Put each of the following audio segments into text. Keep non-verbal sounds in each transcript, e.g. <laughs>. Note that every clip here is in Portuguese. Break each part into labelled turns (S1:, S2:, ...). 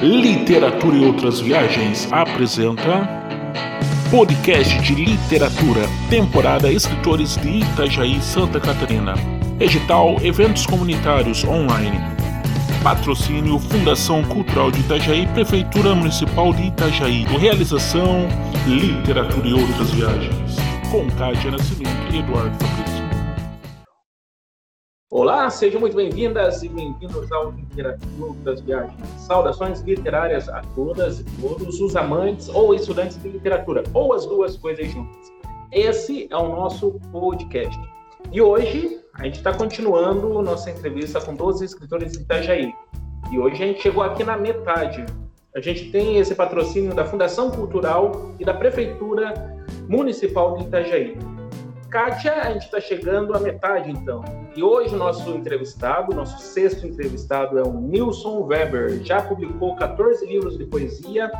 S1: Literatura e Outras Viagens apresenta Podcast de Literatura, temporada Escritores de Itajaí, Santa Catarina. Edital Eventos Comunitários Online. Patrocínio Fundação Cultural de Itajaí, Prefeitura Municipal de Itajaí. Realização Literatura e Outras Viagens. Com Cátia Nascimento e Eduardo Fabrício.
S2: Olá, sejam muito bem-vindas e bem-vindos ao Interativo das Viagens. Saudações literárias a todas e todos os amantes ou estudantes de literatura, ou as duas coisas juntas. Esse é o nosso podcast. E hoje a gente está continuando nossa entrevista com 12 escritores de Itajaí. E hoje a gente chegou aqui na metade. A gente tem esse patrocínio da Fundação Cultural e da Prefeitura Municipal de Itajaí. Kátia, a gente está chegando à metade então. E hoje o nosso entrevistado, nosso sexto entrevistado é o Nilson Weber. Já publicou 14 livros de poesia.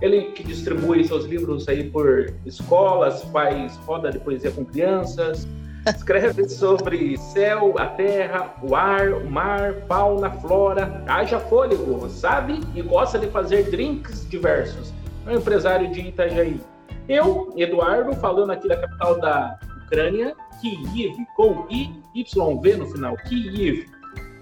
S2: Ele que distribui seus livros aí por escolas, faz roda de poesia com crianças, escreve <laughs> sobre céu, a terra, o ar, o mar, fauna, flora, haja fôlego, sabe? E gosta de fazer drinks diversos. É um empresário de Itajaí. Eu, Eduardo, falando aqui da capital da Ucrânia, Kiev, com IYV no final, Kiev.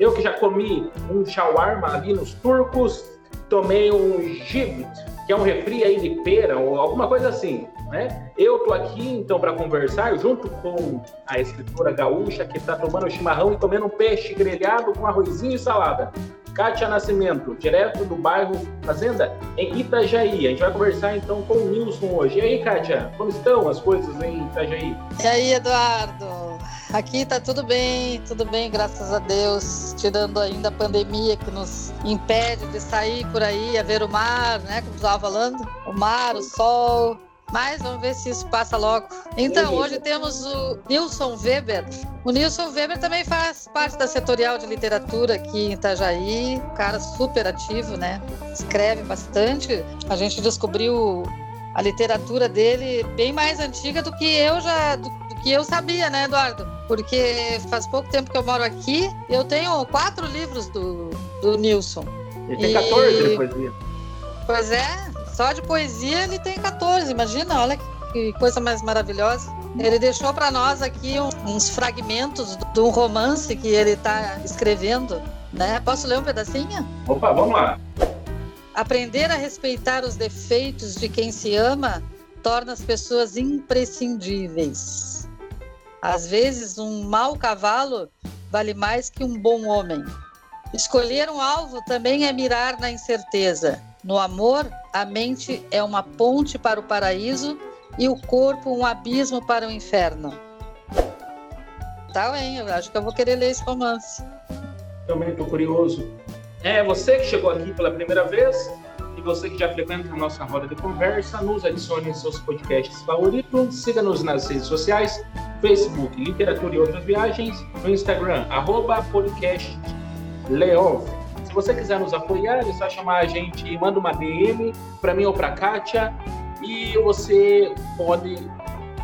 S2: Eu que já comi um shawarma ali nos turcos, tomei um gibit, que é um refri aí de pera ou alguma coisa assim, né? Eu tô aqui então para conversar junto com a escritora gaúcha que está tomando chimarrão e comendo um peixe grelhado com arrozinho e salada. Kátia Nascimento, direto do bairro Fazenda, em Itajaí. A gente vai conversar então com o Nilson hoje. E aí, Kátia, como estão as coisas em Itajaí?
S3: E aí, Eduardo? Aqui tá tudo bem, tudo bem, graças a Deus, tirando ainda a pandemia que nos impede de sair por aí a ver o mar, né? Como estava falando, o mar, o sol, mas vamos ver se isso passa logo. Então, hoje temos o Nilson Weber. O Nilson Weber também faz parte da setorial de literatura aqui em Itajaí, cara super ativo, né? Escreve bastante. A gente descobriu a literatura dele bem mais antiga do que eu já do, do que eu sabia, né, Eduardo? Porque faz pouco tempo que eu moro aqui, eu tenho quatro livros do, do Nilson.
S2: Ele tem 14 e... de poesia.
S3: Pois é, só de poesia ele tem 14, imagina, olha que coisa mais maravilhosa. Ele deixou para nós aqui uns fragmentos de um romance que ele está escrevendo, né? Posso ler um pedacinho?
S2: Opa, vamos lá.
S3: Aprender a respeitar os defeitos de quem se ama torna as pessoas imprescindíveis. Às vezes, um mau cavalo vale mais que um bom homem. Escolher um alvo também é mirar na incerteza. No amor, a mente é uma ponte para o paraíso e o corpo um abismo para o inferno. Tá, hein? Eu acho que eu vou querer ler esse romance.
S2: Também estou curioso. É você que chegou aqui pela primeira vez e você que já frequenta a nossa roda de conversa, nos adicione em seus podcasts favoritos, siga-nos nas redes sociais, Facebook, Literatura e Outras Viagens, no Instagram, arroba podcast Leov se você quiser nos apoiar, é só chamar a gente, manda uma DM para mim ou para Kátia e você pode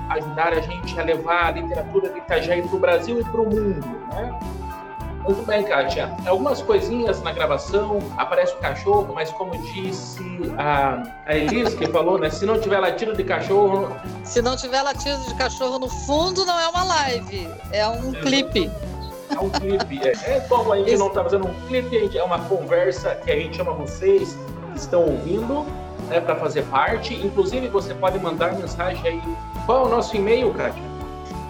S2: ajudar a gente a levar a literatura de Itajaí para o Brasil e para o mundo, né? Muito bem, Kátia. Algumas coisinhas na gravação, aparece o cachorro, mas como disse a, a Elise, que falou, né? Se não tiver latido de cachorro.
S3: Se não tiver latido de cachorro no fundo, não é uma live, é um é. clipe
S2: é um clipe. É, é como a gente não está fazendo um clipe, a gente, é uma conversa que a gente chama vocês que estão ouvindo né, para fazer parte. Inclusive, você pode mandar mensagem aí. Qual é o nosso e-mail, Kátia?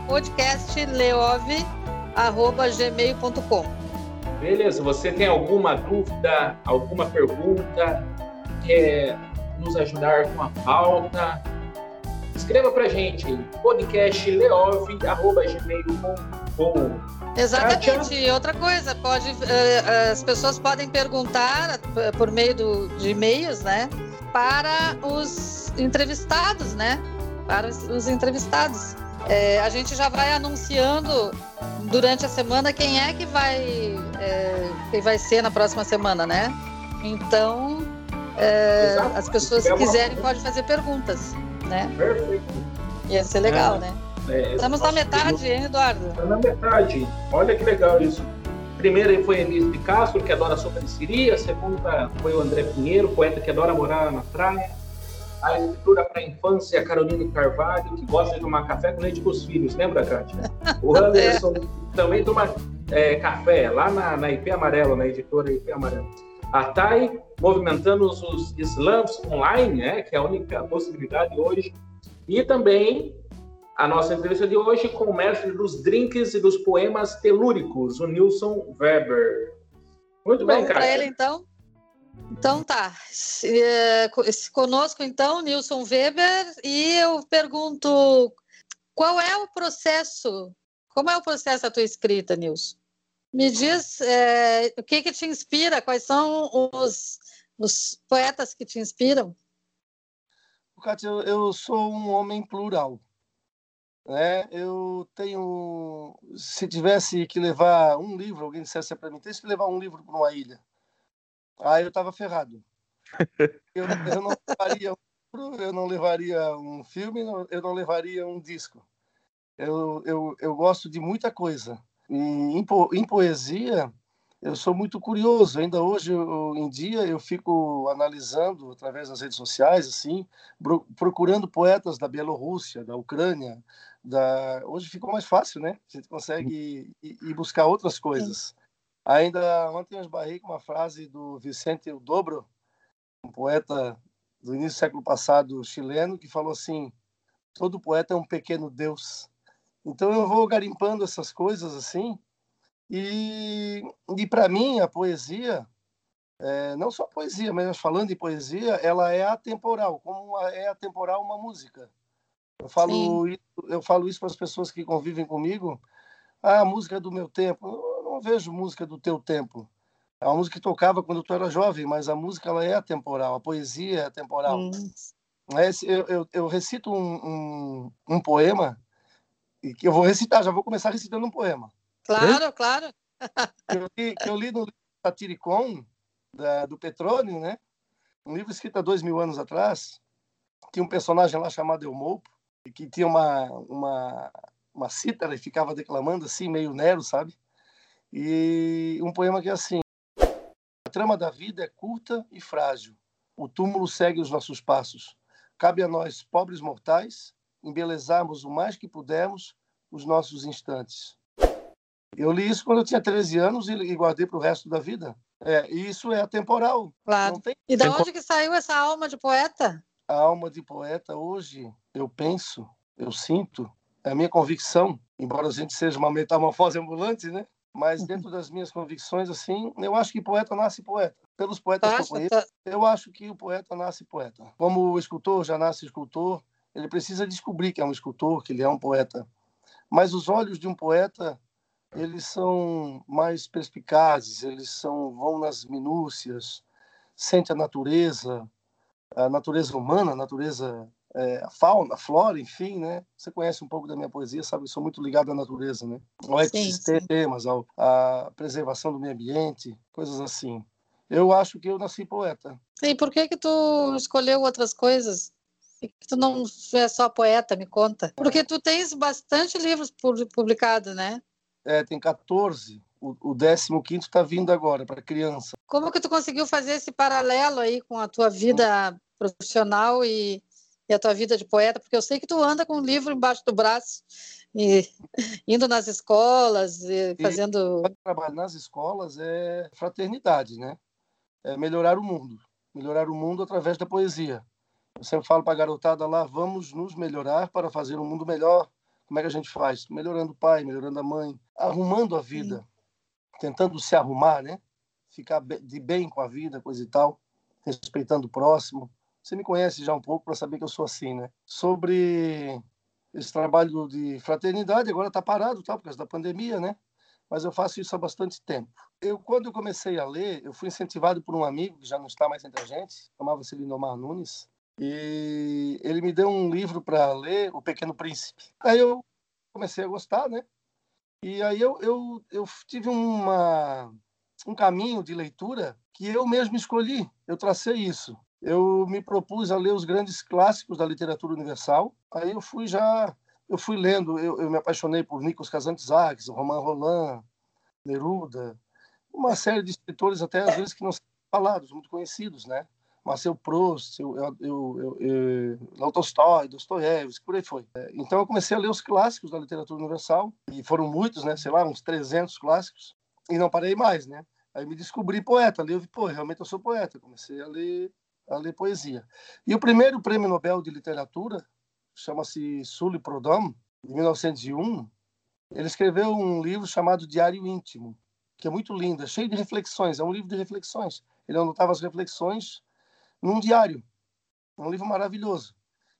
S3: podcastleove.gmail.com
S2: Beleza, você tem alguma dúvida, alguma pergunta, quer nos ajudar com a pauta? Escreva pra gente, podcastleove.gmail.com
S3: Exatamente. E outra coisa, pode, uh, as pessoas podem perguntar uh, por meio do, de e-mails, né? Para os entrevistados, né? Para os, os entrevistados. É, a gente já vai anunciando durante a semana quem é que vai, é, que vai ser na próxima semana, né? Então, é, as pessoas que quiserem podem fazer perguntas, né?
S2: Perfeito.
S3: Ia ser legal, é. né? É, Estamos na metade, hein, Eduardo?
S2: Estamos na metade. Olha que legal isso. primeira foi Elise de Castro, que adora sopa de siri. A segunda foi o André Pinheiro, poeta que adora morar na praia. A escritura para a infância, Caroline Carvalho, que gosta de tomar café com leite com os filhos. Lembra, Kátia? <laughs> O Anderson é. também toma é, café, lá na, na IP Amarelo, na editora IP Amarelo. A TAI movimentando os slams online, né, que é a única possibilidade hoje. E também a nossa entrevista de hoje com o mestre dos drinks e dos poemas telúricos, o Nilson Weber.
S3: Muito Vamos bem, cara. para ele, então? Então tá. É, conosco, então, Nilson Weber, e eu pergunto qual é o processo, como é o processo da tua escrita, Nilson? Me diz é, o que, que te inspira, quais são os, os poetas que te inspiram?
S4: Cátia, eu, eu sou um homem plural. Né? Eu tenho. Se tivesse que levar um livro, alguém dissesse para mim, tem que levar um livro para uma ilha. Aí eu estava ferrado. Eu, eu, não levaria um eu não levaria um filme, eu não levaria um disco. Eu, eu, eu gosto de muita coisa. Em, em poesia, eu sou muito curioso. Ainda hoje em dia eu fico analisando através das redes sociais, assim, procurando poetas da Bielorrússia, da Ucrânia. Da... Hoje ficou mais fácil, né? A gente consegue ir, ir buscar outras coisas. Ainda ontem eu esbarrei com uma frase do Vicente Dobro, um poeta do início do século passado chileno, que falou assim: todo poeta é um pequeno deus. Então eu vou garimpando essas coisas assim, e, e para mim a poesia, é, não só a poesia, mas falando em poesia, ela é atemporal, como é atemporal uma música. Eu falo, isso, eu falo isso para as pessoas que convivem comigo. Ah, a música é do meu tempo. Eu não vejo música do teu tempo. É uma música que tocava quando tu era jovem, mas a música ela é atemporal, a poesia é atemporal. Hum. Eu, eu, eu recito um, um, um poema e que eu vou recitar, já vou começar recitando um poema.
S3: Claro, claro.
S4: Que eu li, que eu li no Satiricon, da, do Petrônio, né? Um livro escrito há dois mil anos atrás. Tinha um personagem lá chamado Elmopo, que tinha uma, uma, uma cítara e ficava declamando assim, meio Nero, sabe? E um poema que é assim: A trama da vida é curta e frágil. O túmulo segue os nossos passos. Cabe a nós, pobres mortais, embelezarmos o mais que pudermos os nossos instantes. Eu li isso quando eu tinha 13 anos e, guardei para o resto da vida. É, e isso é atemporal.
S3: Claro. Tem... E de onde que saiu essa alma de poeta?
S4: A alma de poeta hoje, eu penso, eu sinto, é a minha convicção, embora a gente seja uma metamorfose ambulante, né? Mas dentro das minhas convicções, assim, eu acho que poeta nasce poeta. Pelos poetas que eu conheço, tá... eu acho que o poeta nasce poeta. Como o escultor já nasce escultor, ele precisa descobrir que é um escultor, que ele é um poeta. Mas os olhos de um poeta, eles são mais perspicazes, eles são vão nas minúcias, sente a natureza, a natureza humana, a natureza, é, a fauna, a flora, enfim, né? Você conhece um pouco da minha poesia, sabe? Eu sou muito ligado à natureza, né? Ao ecossistemas, ao, à preservação do meio ambiente, coisas assim. Eu acho que eu nasci poeta.
S3: E por que que tu escolheu outras coisas? que tu não é só poeta, me conta. Porque tu tens bastante livros publicados, né?
S4: É, tem 14. O, o 15 está vindo agora para criança.
S3: Como que tu conseguiu fazer esse paralelo aí com a tua vida profissional e, e a tua vida de poeta? Porque eu sei que tu anda com um livro embaixo do braço e <laughs> indo nas escolas e fazendo.
S4: E trabalho nas escolas é fraternidade, né? É melhorar o mundo. Melhorar o mundo através da poesia. Eu sempre falo para a garotada lá, vamos nos melhorar para fazer um mundo melhor. Como é que a gente faz? Melhorando o pai, melhorando a mãe, arrumando a vida, Sim. tentando se arrumar, né? Ficar de bem com a vida, coisa e tal, respeitando o próximo. Você me conhece já um pouco para saber que eu sou assim, né? Sobre esse trabalho de fraternidade, agora está parado, tá, por causa da pandemia, né? Mas eu faço isso há bastante tempo. Eu, quando eu comecei a ler, eu fui incentivado por um amigo que já não está mais entre a gente, chamava-se Lindomar Nunes, e ele me deu um livro para ler, O Pequeno Príncipe. Aí eu comecei a gostar, né? E aí eu, eu, eu tive uma, um caminho de leitura que eu mesmo escolhi, eu tracei isso. Eu me propus a ler os grandes clássicos da literatura universal. Aí eu fui já, eu fui lendo, eu, eu me apaixonei por Nikos Kazantzakis, Romain Roland, Neruda, uma série de escritores até às vezes que não são falados, muito conhecidos, né? Marcel Proust, eu, eu, eu, eu, Tolstói, Dostoiévski, por aí foi. É, então eu comecei a ler os clássicos da literatura universal, e foram muitos, né? Sei lá, uns 300 clássicos, e não parei mais, né? Aí me descobri poeta, ali eu vi, pô, realmente eu sou poeta, comecei a ler, a ler poesia. E o primeiro prêmio Nobel de Literatura, chama-se Sully Proudhon, de 1901, ele escreveu um livro chamado Diário Íntimo, que é muito lindo, é cheio de reflexões, é um livro de reflexões. Ele anotava as reflexões num diário. É um livro maravilhoso.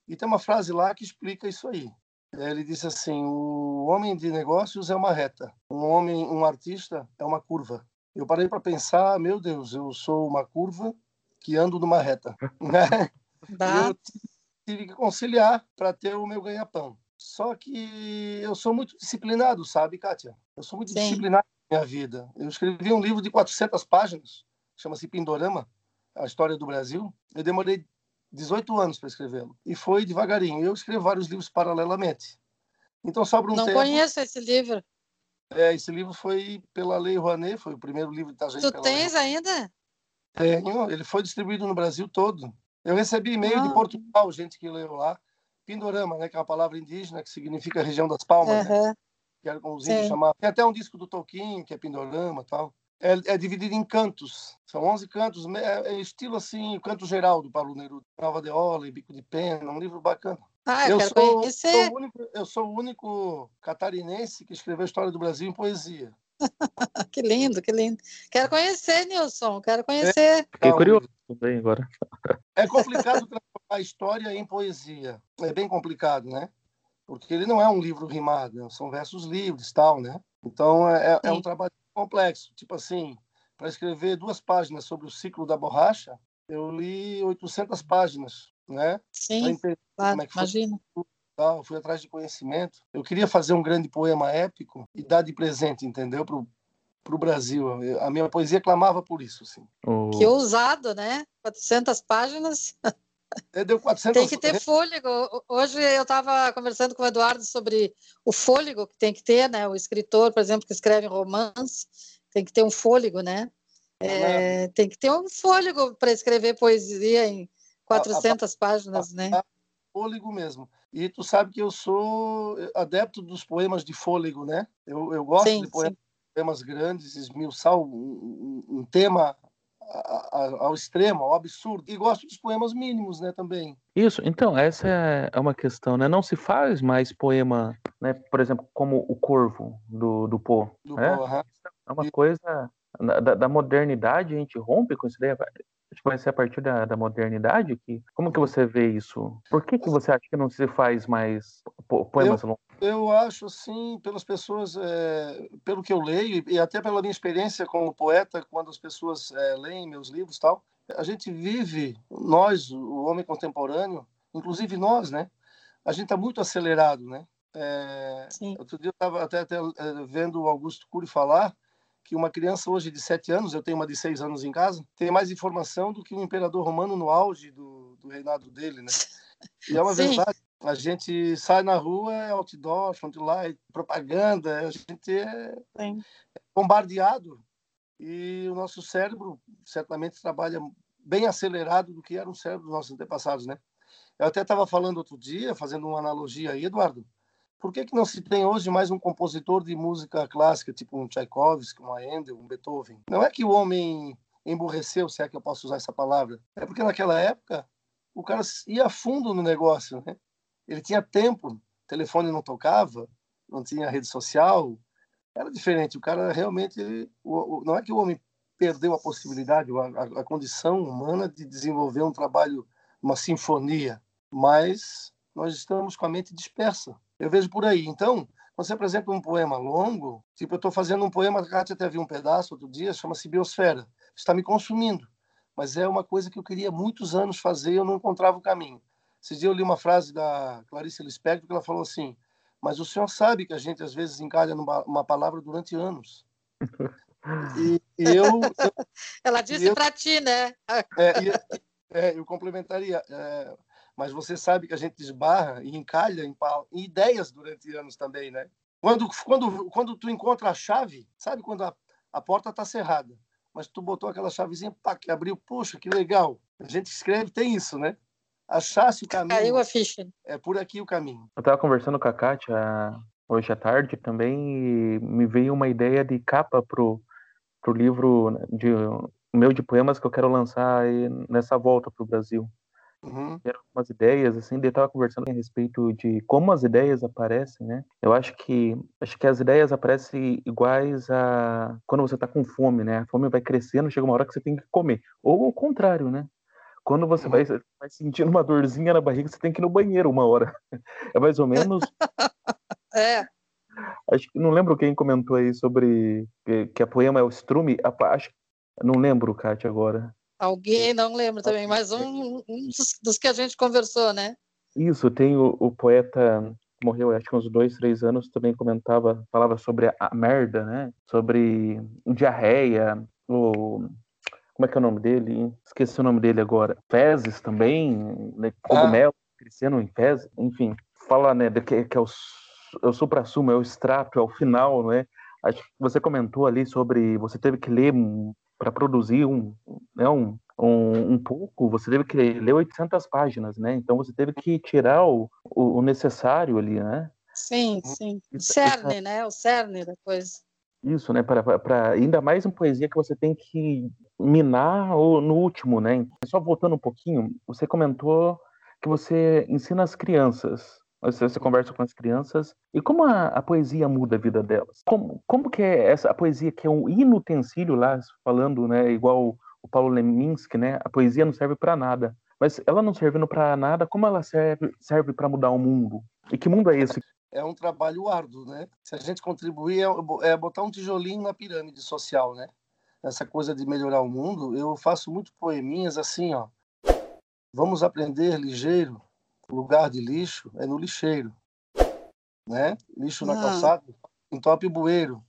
S4: E tem uma frase lá que explica isso aí. Ele disse assim: o homem de negócios é uma reta, um homem, um artista é uma curva. Eu parei para pensar, meu Deus, eu sou uma curva que ando numa reta. <laughs> eu tive que conciliar para ter o meu ganha-pão. Só que eu sou muito disciplinado, sabe, Kátia? Eu sou muito Sim. disciplinado na minha vida. Eu escrevi um livro de 400 páginas, chama-se Pindorama, a história do Brasil. Eu demorei 18 anos para escrevê-lo. E foi devagarinho. Eu escrevo vários livros paralelamente. Então sobra um
S3: Não
S4: tempo...
S3: conheço esse livro.
S4: É, esse livro foi pela Lei Rouanet, foi o primeiro livro de Itajaí.
S3: Tu tens ainda?
S4: Tenho. Ele foi distribuído no Brasil todo. Eu recebi e-mail ah. de Portugal, gente que leu lá. Pindorama, né, que é uma palavra indígena que significa região das palmas, uhum. né? que era como os índios chamavam. Tem até um disco do Tolkien, que é Pindorama tal é, é, dividido em cantos. São 11 cantos, é, é estilo assim, o canto geral do Paulo Neruda. Nova de Ola, Bico de Pena, um livro bacana.
S3: Ah, eu, eu sou.
S4: Sou único, eu sou o único catarinense que escreveu a história do Brasil em poesia. <laughs>
S3: que lindo, que lindo. Quero conhecer, Nilson, quero conhecer.
S5: Fiquei curioso também agora. <laughs>
S4: É complicado transformar a história em poesia. É bem complicado, né? Porque ele não é um livro rimado, são versos livres tal, né? Então é, é um trabalho complexo. Tipo assim, para escrever duas páginas sobre o ciclo da borracha, eu li 800 páginas, né?
S3: Sim, claro, é imagina.
S4: Tal, fui atrás de conhecimento. Eu queria fazer um grande poema épico e dar de presente, entendeu? Pro, pro Brasil. A minha poesia clamava por isso, sim.
S3: Oh. Que ousado, né? 400 páginas.
S4: É, deu 400...
S3: Tem que ter fôlego. Hoje eu estava conversando com o Eduardo sobre o fôlego que tem que ter, né? O escritor, por exemplo, que escreve romance, tem que ter um fôlego, né? É, tem que ter um fôlego para escrever poesia em 400 a, a, páginas, a, né?
S4: Fôlego mesmo. E tu sabe que eu sou adepto dos poemas de fôlego, né? Eu, eu gosto sim, de poemas, poemas grandes, esmiuçar um, um, um tema ao extremo, ao absurdo. E gosto dos poemas mínimos, né, também.
S5: Isso, então, essa é, é uma questão, né? Não se faz mais poema, né, por exemplo, como o Corvo, do, do Poe. Do né? Poe, É uma e... coisa... Da, da, modernidade, a gente rompe com isso daí? Que vai ser a partir da, da modernidade que como que você vê isso? Por que que você acha que não se faz mais poemas
S4: eu, longos? Eu acho assim, pelas pessoas, é, pelo que eu leio e até pela minha experiência como poeta, quando as pessoas é, leem meus livros, tal, a gente vive, nós, o homem contemporâneo, inclusive nós, né? A gente está muito acelerado, né? É, outro dia eu estava até, até vendo o Augusto Cury falar que uma criança hoje de sete anos, eu tenho uma de seis anos em casa, tem mais informação do que o imperador romano no auge do, do reinado dele, né? E é uma <laughs> Sim. verdade. A gente sai na rua, é outdoor, frontline, propaganda, a gente é Sim. bombardeado e o nosso cérebro certamente trabalha bem acelerado do que era o cérebro dos nossos antepassados, né? Eu até estava falando outro dia, fazendo uma analogia aí, Eduardo, por que, que não se tem hoje mais um compositor de música clássica, tipo um Tchaikovsky, um Handel, um Beethoven? Não é que o homem emburreceu, se é que eu posso usar essa palavra. É porque naquela época o cara ia a fundo no negócio, né? Ele tinha tempo, o telefone não tocava, não tinha rede social, era diferente. O cara realmente, ele, o, não é que o homem perdeu a possibilidade, a, a condição humana de desenvolver um trabalho, uma sinfonia, mas nós estamos com a mente dispersa. Eu vejo por aí. Então, você apresenta um poema longo, tipo, eu estou fazendo um poema, a Kátia até viu um pedaço outro dia, chama-se Biosfera. Está me consumindo. Mas é uma coisa que eu queria muitos anos fazer e eu não encontrava o caminho. Esse dia eu li uma frase da Clarice Lispector que ela falou assim: Mas o senhor sabe que a gente às vezes encalha numa uma palavra durante anos.
S3: E, e eu, eu, <laughs> Ela disse para ti, né?
S4: É, e, é, eu complementaria. É, mas você sabe que a gente esbarra e encalha em, em ideias durante anos também, né? Quando, quando, quando tu encontra a chave, sabe quando a, a porta está cerrada, mas tu botou aquela chavezinha, pá, que abriu, poxa, que legal. A gente escreve, tem isso, né? Achasse o <laughs> caminho.
S3: Caiu a ficha.
S4: É por aqui o caminho.
S5: Eu estava conversando com a Kátia hoje à tarde também e me veio uma ideia de capa pro, pro livro de meu de poemas que eu quero lançar nessa volta pro Brasil. Uhum. Eram umas ideias, assim, eu estava conversando a respeito de como as ideias aparecem, né? Eu acho que acho que as ideias aparecem iguais a quando você está com fome, né? A fome vai crescendo, chega uma hora que você tem que comer. Ou o contrário, né? Quando você uhum. vai, vai sentindo uma dorzinha na barriga, você tem que ir no banheiro uma hora. <laughs> É mais ou menos. <laughs>
S3: é.
S5: Acho que não lembro quem comentou aí sobre que, que a poema é o estrume. Acho, não lembro, Kátia, agora.
S3: Alguém, não lembro também, mas um, um dos, dos, que a gente conversou, né?
S5: Isso, tem o, o poeta morreu acho que uns dois, três anos, também comentava, falava sobre a, merda, né? Sobre diarreia, o como é que é o nome dele? Esqueci o nome dele agora. Fezes também, né? cogumelo ah. crescendo em fezes, enfim. Fala, né, que, que é o, é o supra-sumo, é o extrato, é o final, né? Acho que você comentou ali sobre você teve que ler para produzir um, né, um, um, um, pouco, você teve que ler 800 páginas, né? Então você teve que tirar o, o, o necessário ali, né?
S3: Sim, sim. O cerne, isso, né? O cerne da coisa.
S5: Isso, né? Para ainda mais em poesia que você tem que minar o, no último, né? Só voltando um pouquinho, você comentou que você ensina as crianças você, você conversa com as crianças. E como a, a, poesia muda a vida delas? Como, como que é essa a poesia que é um inutensílio lá, falando, né, igual o Paulo Leminski, né? A poesia não serve para nada. Mas ela não servindo para nada, como ela serve serve para mudar o mundo? E que mundo é esse?
S4: É um trabalho árduo, né? Se a gente contribuir é, é botar um tijolinho na pirâmide social, né? Essa coisa de melhorar o mundo, eu faço muito poeminhas assim, ó. Vamos aprender ligeiro, lugar de lixo é no lixeiro, né? Lixo na ah. calçada, entope o bueiro.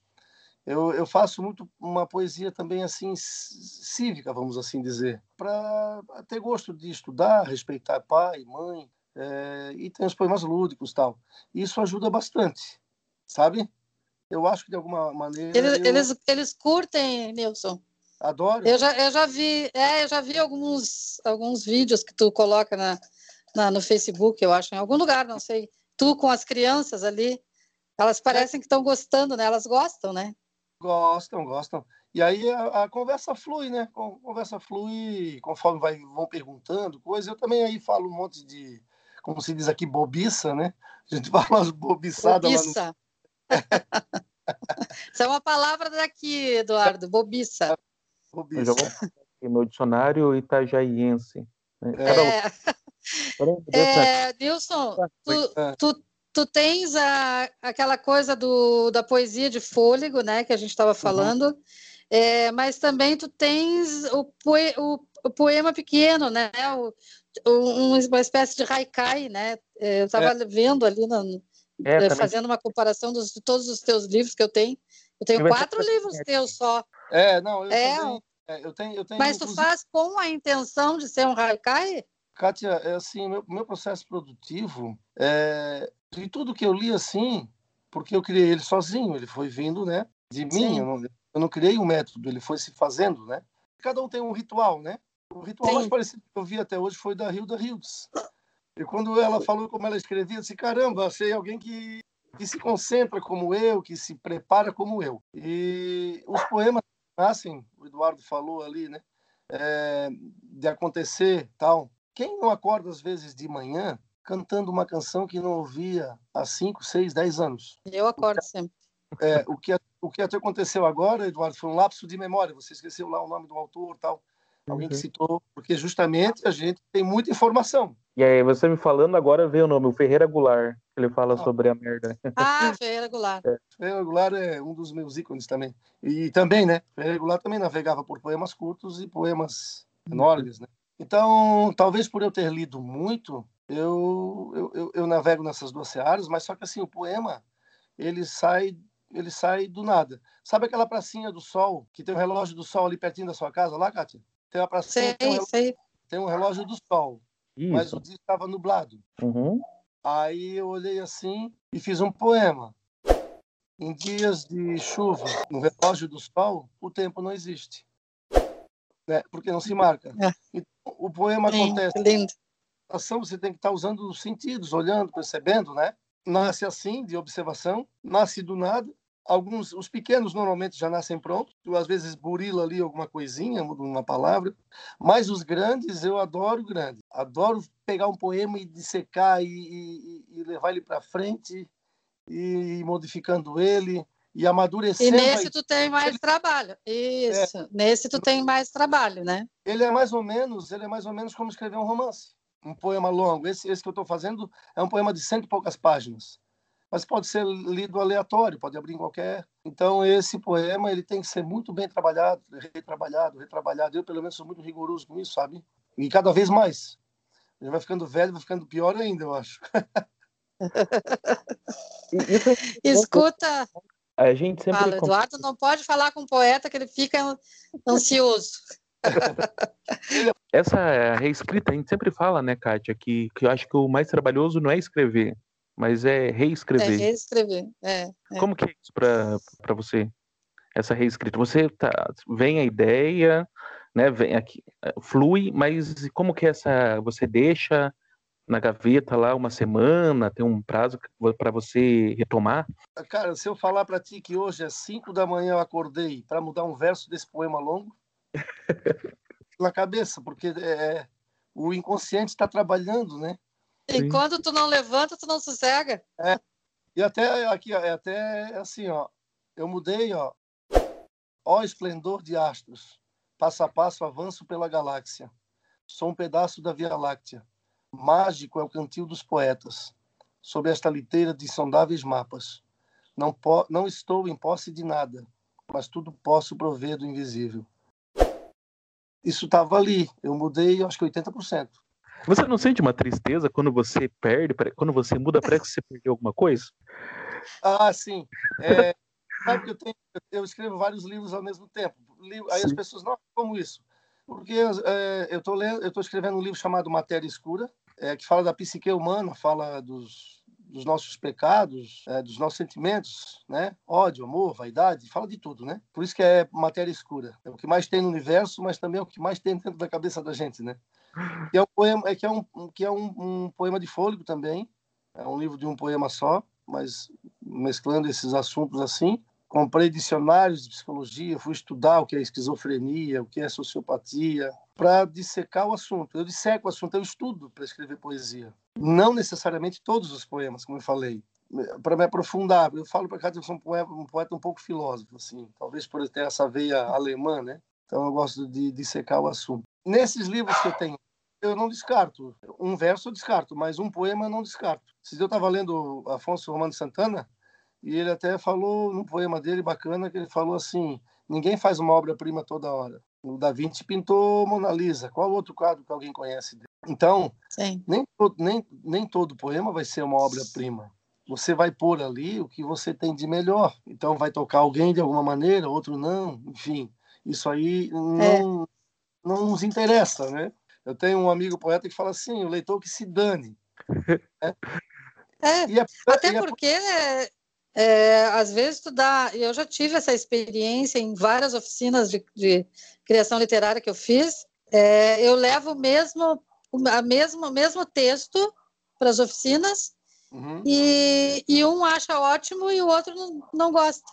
S4: Eu, eu faço muito uma poesia também assim cívica, vamos assim dizer, para ter gosto de estudar, respeitar pai, mãe, é, e tem os poemas lúdicos tal. Isso ajuda bastante, sabe? Eu acho que de alguma maneira.
S3: Eles,
S4: eu...
S3: eles, eles curtem, Nilson.
S4: Adoro.
S3: Eu já, eu já vi, é, eu já vi alguns, alguns vídeos que tu coloca na, na, no Facebook, eu acho, em algum lugar, não sei. Tu com as crianças ali, elas parecem que estão gostando, né? Elas gostam, né?
S4: Gostam, gostam. E aí a, a, conversa flui, né? A conversa flui conforme vai, vão perguntando coisas. Eu também aí falo um monte de, como se diz aqui, bobiça, né? A gente <laughs> fala umas bobiçadas
S3: bobiça. lá no... <laughs> Isso é uma palavra daqui, Eduardo, bobiça.
S5: Bobiça. Meu dicionário itajaiense.
S3: Né? É. <laughs> É, Nilson, tu, tu, tu tens a, aquela coisa do, da poesia de fôlego, né, que a gente estava uhum. falando, uhum. é, mas também tu tens o, poe, o, o poema pequeno, né, o, um, uma espécie de haikai, né, é, eu estava é. vendo ali, no, é, é fazendo uma comparação dos, de todos os teus livros que eu tenho, eu tenho quatro livros teus só.
S4: É, não, eu é, também, eu tenho, eu tenho,
S3: Mas tu faz com a intenção de ser um haikai?
S4: Kátia, é assim, meu, meu processo produtivo, é, de tudo que eu li assim, porque eu criei ele sozinho, ele foi vindo, né, de mim, eu não, eu não, criei um método, ele foi se fazendo, né? Cada um tem um ritual, né? O ritual Sim. mais parecido que eu vi até hoje foi da Hilda Hildes. E quando ela falou como ela escrevia, eu disse, caramba, achei alguém que, que se concentra como eu, que se prepara como eu. E os poemas nascem, o Eduardo falou ali, né? É, de acontecer tal quem não acorda às vezes de manhã cantando uma canção que não ouvia há 5, 6, 10 anos?
S3: Eu acordo sempre.
S4: É, o, que, o que até aconteceu agora, Eduardo, foi um lapso de memória. Você esqueceu lá o nome do autor tal. Alguém que uhum. citou, porque justamente a gente tem muita informação.
S5: E aí, você me falando agora veio o nome, o Ferreira Goulart. Ele fala ah. sobre a merda.
S3: Ah, <laughs> Ferreira Goulart. É.
S4: Ferreira Goulart é um dos meus ícones também. E também, né? Ferreira Goulart também navegava por poemas curtos e poemas uhum. enormes, né? Então, talvez por eu ter lido muito, eu, eu, eu, navego nessas duas searas, mas só que assim, o poema, ele sai ele sai do nada. Sabe aquela pracinha do sol, que tem um relógio do sol ali pertinho da sua casa, lá, Kátia? Tem uma pracinha, sei, tem, um relógio, sei. tem um relógio do sol, Isso. mas o dia estava nublado.
S5: Uhum.
S4: Aí eu olhei assim e fiz um poema. Em dias de chuva, no relógio do sol, o tempo não existe. Né? Porque não se marca. É. Então, o poema Sim, acontece. Lindo. Ação você tem que estar usando os sentidos, olhando, percebendo, né? Nasce assim, de observação, nasce do nada. Alguns, os pequenos normalmente já nascem prontos. Tu às vezes burila ali alguma coisinha, uma palavra. Mas os grandes, eu adoro grande. Adoro pegar um poema e dissecar e, e, e levar ele para frente e modificando ele e amadurecendo.
S3: E nesse tu tem mais ele... trabalho. Isso. É. Nesse tu tem mais trabalho, né?
S4: Ele é mais ou menos, ele é mais ou menos como escrever um romance, um poema longo. Esse, esse que eu estou fazendo é um poema de cento e poucas páginas, mas pode ser lido aleatório, pode abrir em qualquer. Então esse poema ele tem que ser muito bem trabalhado, retrabalhado, retrabalhado. Eu pelo menos sou muito rigoroso com isso, sabe? E cada vez mais. Ele vai ficando velho, vai ficando pior ainda, eu acho. <laughs>
S3: Escuta,
S5: a gente sempre.
S3: Fala, Eduardo não pode falar com o poeta que ele fica ansioso. <laughs>
S5: Essa reescrita, a gente sempre fala, né, Kátia, que, que eu acho que o mais trabalhoso não é escrever, mas é reescrever.
S3: É reescrever, é. é.
S5: Como que é isso para você? Essa reescrita? Você tá, vem a ideia, né, vem aqui, flui, mas como que é essa, você deixa na gaveta lá uma semana, tem um prazo para você retomar?
S4: Cara, se eu falar para ti que hoje às 5 da manhã eu acordei para mudar um verso desse poema longo, <laughs> na cabeça, porque é, é o inconsciente está trabalhando, né?
S3: Enquanto tu não levanta, tu não sossega.
S4: É. E até aqui, é até assim, ó. Eu mudei, ó. Ó esplendor de astros, passo a passo avanço pela galáxia. Sou um pedaço da Via Láctea Mágico é o cantil dos poetas, sob esta liteira de insondáveis mapas. Não, não estou em posse de nada, mas tudo posso prover do invisível. Isso estava ali, eu mudei acho que 80%.
S5: Você não sente uma tristeza quando você perde, quando você muda, parece que você perdeu alguma coisa?
S4: Ah, sim. <laughs> É, sabe que eu, tenho, eu escrevo vários livros ao mesmo tempo. Aí sim. as pessoas, não, como isso? Porque é, eu estou escrevendo um livro chamado Matéria Escura, é, que fala da psique humana, fala dos, dos nossos pecados, é, dos nossos sentimentos, né? Ódio, amor, vaidade, fala de tudo, né? Por isso que é matéria escura. É o que mais tem no universo, mas também é o que mais tem dentro da cabeça da gente, né? Que é um poema, é que é um, que é um, um poema de fôlego também. É um livro de um poema só, mas mesclando esses assuntos assim comprei dicionários de psicologia, fui estudar o que é esquizofrenia, o que é sociopatia, para dissecar o assunto. Eu disseco o assunto, eu estudo para escrever poesia. Não necessariamente todos os poemas, como eu falei, para me aprofundar. Eu falo para cá que eu sou um poeta, um poeta um pouco filósofo, assim, talvez por ter essa veia alemã, né? Então eu gosto de dissecar o assunto. Nesses livros que eu tenho, eu não descarto. Um verso eu descarto, mas um poema eu não descarto. Se eu estava lendo Afonso Romano Santana, e ele até falou num poema dele bacana que ele falou assim: ninguém faz uma obra-prima toda hora. O Da Vinci pintou Mona Lisa. Qual outro quadro que alguém conhece dele? Então, nem, nem, nem todo poema vai ser uma obra-prima. Você vai pôr ali o que você tem de melhor. Então, vai tocar alguém de alguma maneira, outro não. Enfim, isso aí não, é. não nos interessa, né? Eu tenho um amigo poeta que fala assim: o leitor que se dane. <laughs>
S3: é. É, é, até é porque é, às vezes tu dá, eu já tive essa experiência em várias oficinas de, de criação literária que eu fiz. É, eu levo mesmo a mesmo mesmo texto para as oficinas uhum. e, e um acha ótimo e o outro não, não gosta.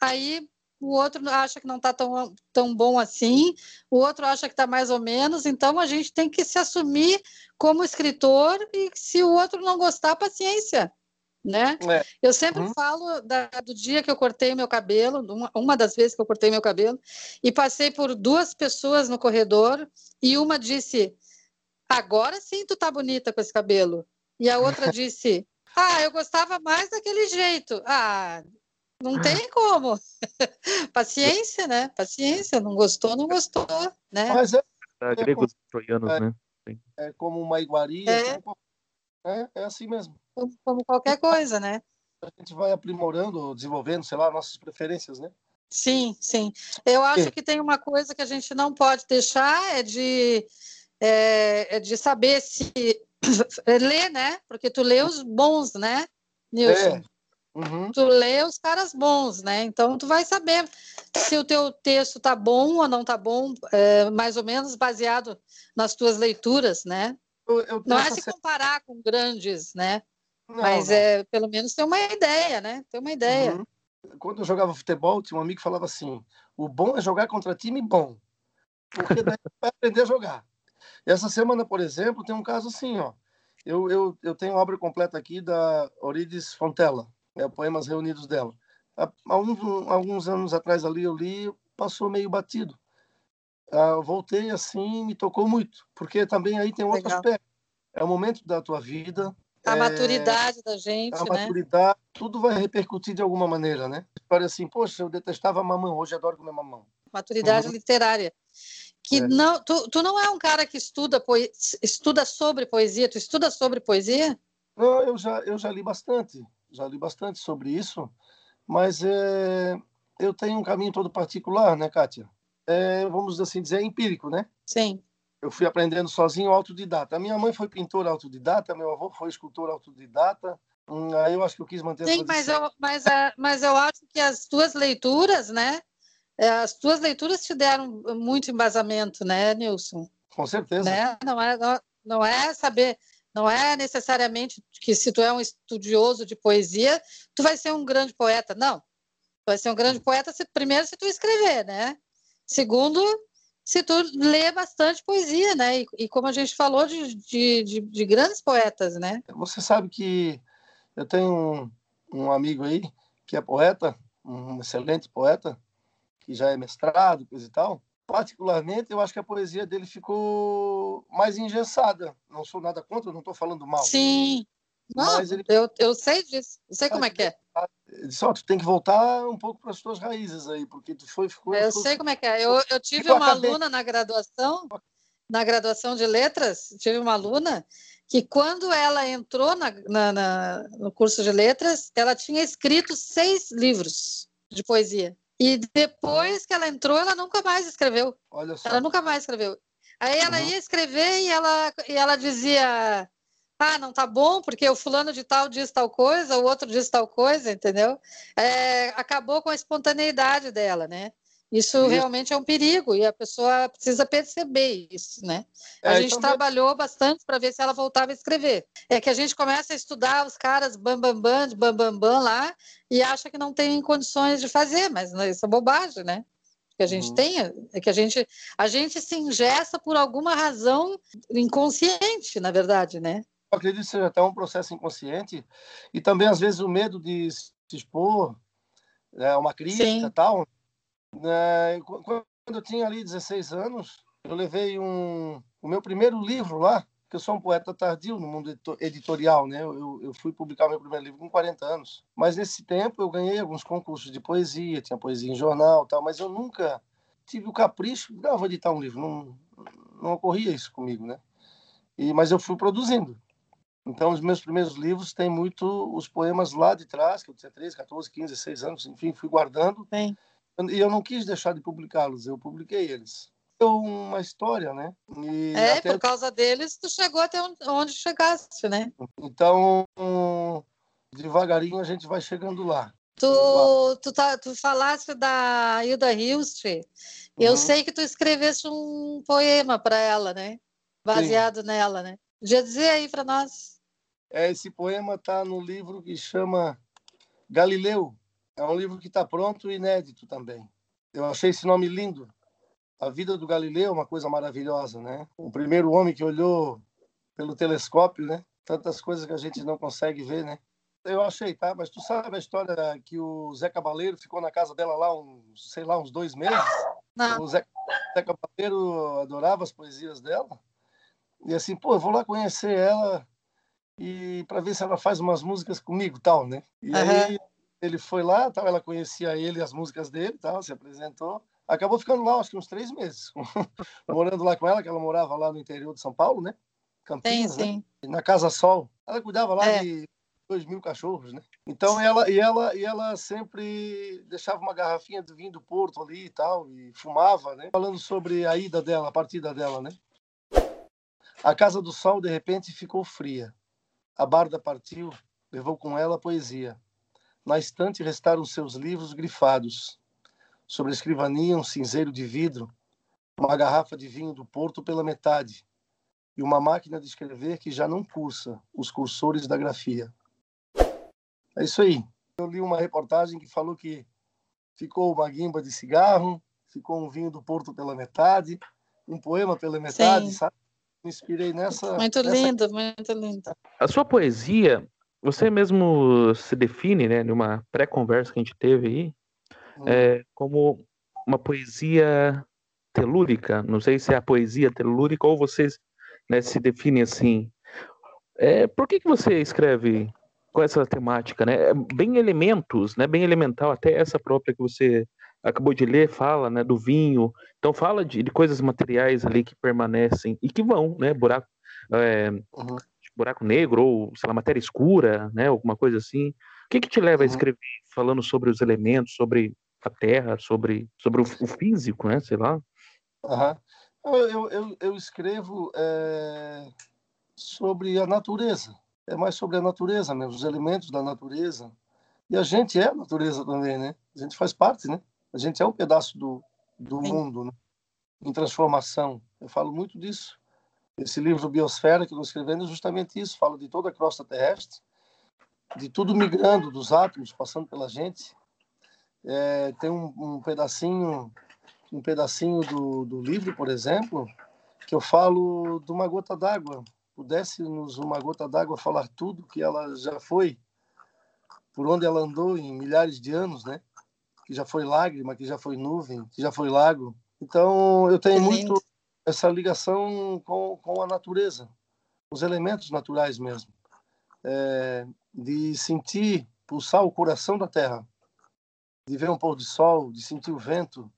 S3: Aí o outro acha que não está tão, tão bom assim, o outro acha que está mais ou menos, então a gente tem que se assumir como escritor e se o outro não gostar, paciência né? É. Eu sempre uhum. falo da, do dia que eu cortei meu cabelo, uma, uma, das vezes que eu cortei meu cabelo, e passei por duas pessoas no corredor, e uma disse: Agora sim tu tá bonita com esse cabelo. E a outra <laughs> disse: Ah, eu gostava mais daquele jeito. Ah, não tem como. <laughs> Paciência, né? Paciência, não gostou, não gostou, né?
S4: Mas é,
S5: é gregos como, troianos,
S4: é,
S5: né?
S4: É como uma iguaria, é. Como, é, é assim mesmo
S3: como, qualquer coisa, né?
S4: A gente vai aprimorando, desenvolvendo, sei lá, nossas preferências, né?
S3: Sim, sim. Eu acho que tem uma coisa que a gente não pode deixar é de, é, é de saber se <coughs> ler, né? Porque tu lê os bons, né, Nilson? Uhum. Tu lê os caras bons, né? Então tu vai saber se o teu texto tá bom ou não tá bom, é, mais ou menos baseado nas tuas leituras, né? Eu, eu não é se comparar com grandes, né? Não, Mas não. é pelo menos ter uma ideia, né? Ter uma ideia. Uhum.
S4: Quando eu jogava futebol, tinha um amigo que falava assim: o bom é jogar contra time bom, porque daí vai aprender a jogar. E essa semana, por exemplo, tem um caso assim, ó. Eu, eu, eu tenho obra completa aqui da Orides Fontella, é, poemas reunidos dela. Há, alguns, alguns anos atrás ali eu li, passou meio batido. Ah, voltei assim, me tocou muito, porque também aí tem outro Legal. aspecto. É o momento da tua vida.
S3: A é... maturidade da gente, a
S4: né? maturidade, tudo vai repercutir de alguma maneira, né? Parece assim, poxa, eu detestava mamão, hoje adoro comer mamão.
S3: Maturidade uhum. literária que é. não, tu, tu não é um cara que estuda, estuda sobre poesia, tu estuda sobre poesia?
S4: Não, eu já, eu já li bastante, já li bastante sobre isso, mas é, eu tenho um caminho todo particular, né, Kátia? É, vamos assim dizer, empírico, né?
S3: Sim.
S4: Eu fui aprendendo sozinho, autodidata. A minha mãe foi pintora autodidata, meu avô foi escultor autodidata. Hum, aí eu acho que eu quis manter
S3: Sim, mas eu, mas, é, mas eu acho que as tuas leituras, né? É, as tuas leituras te deram muito embasamento, né, Nilson?
S4: Com certeza.
S3: Né? Não, é, não, não é saber, não é necessariamente que se tu é um estudioso de poesia, tu vai ser um grande poeta. Não. Tu vai ser um grande poeta, se, primeiro, se tu escrever, né? Segundo, se tu lê bastante poesia, né? E, e como a gente falou de, de, de, de, grandes poetas, né?
S4: Você sabe que eu tenho um, um amigo aí que é poeta, um excelente poeta, que já é mestrado, coisa e tal, particularmente, eu acho que a poesia dele ficou mais engessada. Não sou nada contra, não estou falando mal.
S3: Sim. Não, ele... eu, eu sei disso. Eu sei como é que é.
S4: Só tu tem que voltar um pouco para as tuas raízes aí, porque tu foi ficou.
S3: Eu
S4: ficou...
S3: sei como é que é. Eu, eu tive uma aluna na graduação, na graduação de letras, tive uma aluna que quando ela entrou na, na, na no curso de letras, ela tinha escrito seis livros de poesia. E depois que ela entrou, ela nunca mais escreveu.
S4: Olha só.
S3: Ela nunca mais escreveu. Aí ela uhum. ia escrever e ela, e ela dizia: Ah, não tá bom, porque o fulano de tal diz tal coisa, o outro diz tal coisa, entendeu? É, acabou com a espontaneidade dela, né? Isso, isso, realmente é um perigo e a pessoa precisa perceber isso, né? A é, gente então... trabalhou bastante para ver se ela voltava a escrever. É que a gente começa a estudar os caras bam bam bam, de bam bam bam lá e acha que não tem condições de fazer, mas isso é bobagem, né? Que a gente uhum. tenha, é que a gente a gente se ingessa por alguma razão inconsciente, na verdade, né?
S4: Acredito que seja até um processo inconsciente e também às vezes o medo de se expor, é uma crítica, Sim. tal né, quando eu tinha ali 16 anos, eu levei um, o meu primeiro livro lá, que eu sou um poeta tardio no mundo editorial, né? Eu, eu fui publicar meu primeiro livro com 40 anos. Mas nesse tempo eu ganhei alguns concursos de poesia, tinha poesia em jornal, tal, mas eu nunca tive o capricho, vou editar um livro, não, não ocorria isso comigo, né? E, mas eu fui produzindo. Então, os meus primeiros livros têm muito os poemas lá de trás, que eu tinha 13, 14, 15, 16 anos, enfim, fui guardando.
S3: Bem.
S4: E eu não quis deixar de publicá-los, eu publiquei eles. É uma história, né?
S3: E é, até... por causa deles, tu chegou até onde chegaste, né?
S4: Então, devagarinho a gente vai chegando lá.
S3: Tu, tu, tá, tu falaste da Hilda Hilst. Eu uhum. sei que tu escreveste um poema para ela, né? Baseado Sim. nela, né? Podia dizer aí para nós.
S4: É, esse poema está no livro que chama Galileu, é um livro que está pronto e inédito também. Eu achei esse nome lindo. A vida do Galileu é uma coisa maravilhosa, né? O primeiro homem que olhou pelo telescópio, né? Tantas coisas que a gente não consegue ver, né? Eu achei, tá? Mas tu sabe a história que o Zé Cabaleiro ficou na casa dela lá, uns, sei lá, uns dois meses?
S3: Não.
S4: O Zé, Zé Cabaleiro adorava as poesias dela. E assim, pô, eu vou lá conhecer ela e para ver se ela faz umas músicas comigo, tal, né? E uhum. aí ele foi lá, tal, ela conhecia ele, as músicas dele, tal, se apresentou. Acabou ficando lá, acho que uns três meses, <laughs> morando lá com ela, que ela morava lá no interior de São Paulo, né?
S3: Campinas, sim, sim.
S4: Né? Na Casa Sol. Ela cuidava lá é. de dois mil cachorros, né? Então ela e ela e ela sempre deixava uma garrafinha de vinho do Porto ali e tal e fumava, né? Falando sobre a ida dela, a partida dela, né? A Casa do Sol de repente ficou fria. A barda partiu, levou com ela a poesia. Na estante restaram seus livros grifados. Sobre a escrivania, um cinzeiro de vidro, uma garrafa de vinho do Porto pela metade e uma máquina de escrever que já não cursa os cursores da grafia. É isso aí. Eu li uma reportagem que falou que ficou uma guimba de cigarro, ficou um vinho do Porto pela metade, um poema pela metade, Sim. sabe? Me inspirei nessa.
S3: Muito
S4: nessa...
S3: lindo, muito lindo.
S5: A sua poesia, você mesmo se define, né, numa pré-conversa que a gente teve aí, hum. é, como uma poesia telúrica. Não sei se é a poesia telúrica ou vocês né, se define assim. É, por que, que você escreve com essa temática, né? É bem elementos, né? Bem elemental, até essa própria que você acabou de ler fala, né? Do vinho. Então fala de, de coisas materiais ali que permanecem e que vão, né? Buraco, é, uhum. buraco negro ou sei lá, matéria escura, né? Alguma coisa assim. O que que te leva uhum. a escrever falando sobre os elementos, sobre a terra, sobre sobre o, o físico, né? Sei lá.
S4: Uhum. Eu, eu, eu escrevo é, sobre a natureza é mais sobre a natureza mesmo, os elementos da natureza. E a gente é a natureza também, né? A gente faz parte, né? A gente é um pedaço do, do mundo, né? em transformação. Eu falo muito disso. Esse livro Biosfera que eu estou escrevendo é justamente isso. Falo de toda a crosta terrestre, de tudo migrando dos átomos, passando pela gente. É, tem um, um, pedacinho, um pedacinho do, do livro, por exemplo, que eu falo de uma gota d'água pudesse-nos uma gota d'água falar tudo que ela já foi, por onde ela andou em milhares de anos, né? Que já foi lágrima, que já foi nuvem, que já foi lago. Então, eu tenho muito essa ligação com, com a natureza, os elementos naturais mesmo. É, de sentir pulsar o coração da terra, de ver um pôr de sol, de sentir o vento,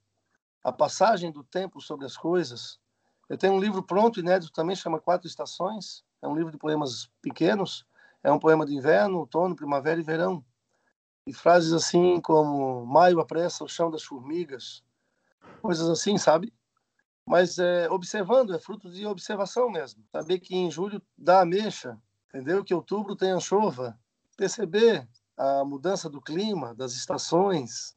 S4: a passagem do tempo sobre as coisas, eu tenho um livro pronto, inédito também, chama Quatro Estações. É um livro de poemas pequenos. É um poema de inverno, outono, primavera e verão. E frases assim como maio apressa o chão das formigas. Coisas assim, sabe? Mas é, observando, é fruto de observação mesmo. Saber que em julho dá ameixa, entendeu? Que outubro tem a chuva. Perceber a mudança do clima, das estações,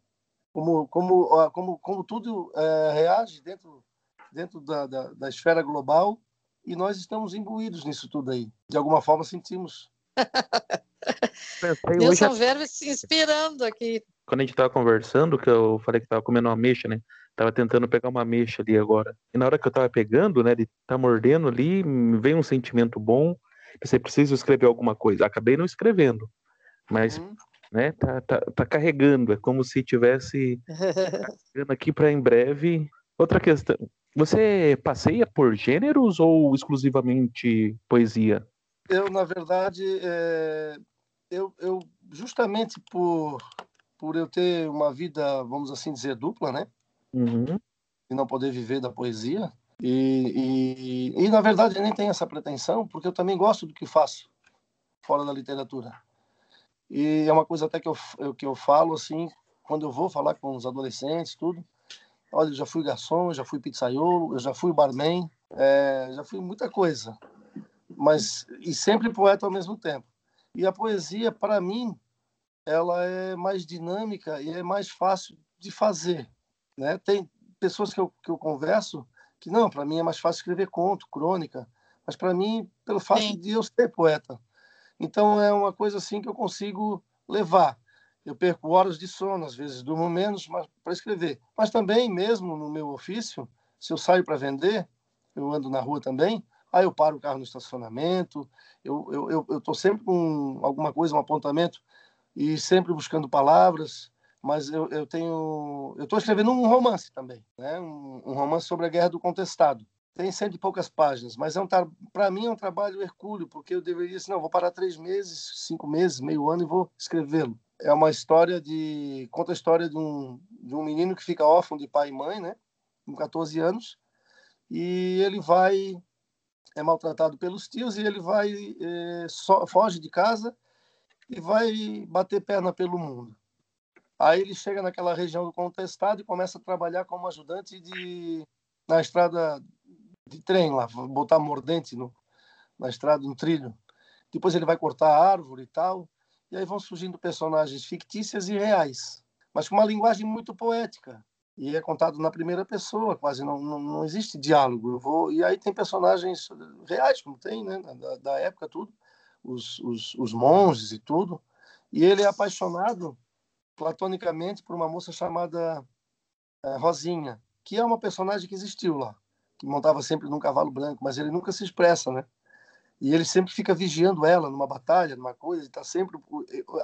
S4: como, como, como, como tudo é, reage dentro dentro da, da, da esfera global e nós estamos imbuídos nisso tudo aí. De alguma forma sentimos. <laughs>
S3: Nilson Verbe se inspirando aqui.
S5: Quando a gente estava conversando, que eu falei que estava comendo uma mexa, né? Tava tentando pegar uma mexa ali agora. E na hora que eu tava pegando, né? Ele tá mordendo ali, me veio um sentimento bom. Pensei, preciso escrever alguma coisa. Acabei não escrevendo. Mas, uhum. né? Tá, tá, tá carregando. É como se tivesse <laughs> aqui para em breve. Outra questão. Você passeia por gêneros ou exclusivamente poesia?
S4: Eu, na verdade, é... eu, eu justamente por por eu ter uma vida, vamos assim dizer, dupla, né?
S5: Uhum.
S4: E não poder viver da poesia. E, e, e, na verdade, nem tenho essa pretensão, porque eu também gosto do que faço fora da literatura. E é uma coisa até que eu, que eu falo, assim, quando eu vou falar com os adolescentes, tudo, Olha, eu já fui garçom, já fui pizzaiolo, eu já fui barman, é, já fui muita coisa, mas e sempre poeta ao mesmo tempo. E a poesia, para mim, ela é mais dinâmica e é mais fácil de fazer, né? Tem pessoas que eu, que eu converso que não, para mim é mais fácil escrever conto, crônica, mas para mim, pelo fato Sim. de eu ser poeta, então é uma coisa assim que eu consigo levar eu perco horas de sono, às vezes durmo menos para escrever. Mas também, mesmo no meu ofício, se eu saio para vender, eu ando na rua também, aí eu paro o carro no estacionamento, eu estou eu, eu, sempre com alguma coisa, um apontamento, e sempre buscando palavras, mas eu, eu tenho... Eu estou escrevendo um romance também, né? Um, um, romance sobre a Guerra do Contestado. Tem cento e poucas páginas, mas é um para mim é um trabalho hercúleo, porque eu deveria, assim, não, vou parar três meses, cinco meses, meio ano e vou escrevê-lo é uma história de conta a história de um de um menino que fica órfão de pai e mãe, né, com 14 anos, e ele vai é maltratado pelos tios e ele vai é, so, foge de casa e vai bater perna pelo mundo. Aí ele chega naquela região do contestado e começa a trabalhar como ajudante de na estrada de trem lá, botar mordente no, na estrada, no trilho. Depois ele vai cortar a árvore e tal e aí vão surgindo personagens fictícias e reais, mas com uma linguagem muito poética. E é contado na primeira pessoa, quase não, não, não existe diálogo. Eu vou e aí tem personagens reais, como tem, né, da, da época tudo, os, os, os monges e tudo. E ele é apaixonado platonicamente por uma moça chamada é, Rosinha, que é uma personagem que existiu lá, que montava sempre num cavalo branco, mas ele nunca se expressa, né? E ele sempre fica vigiando ela numa batalha, numa coisa, e tá sempre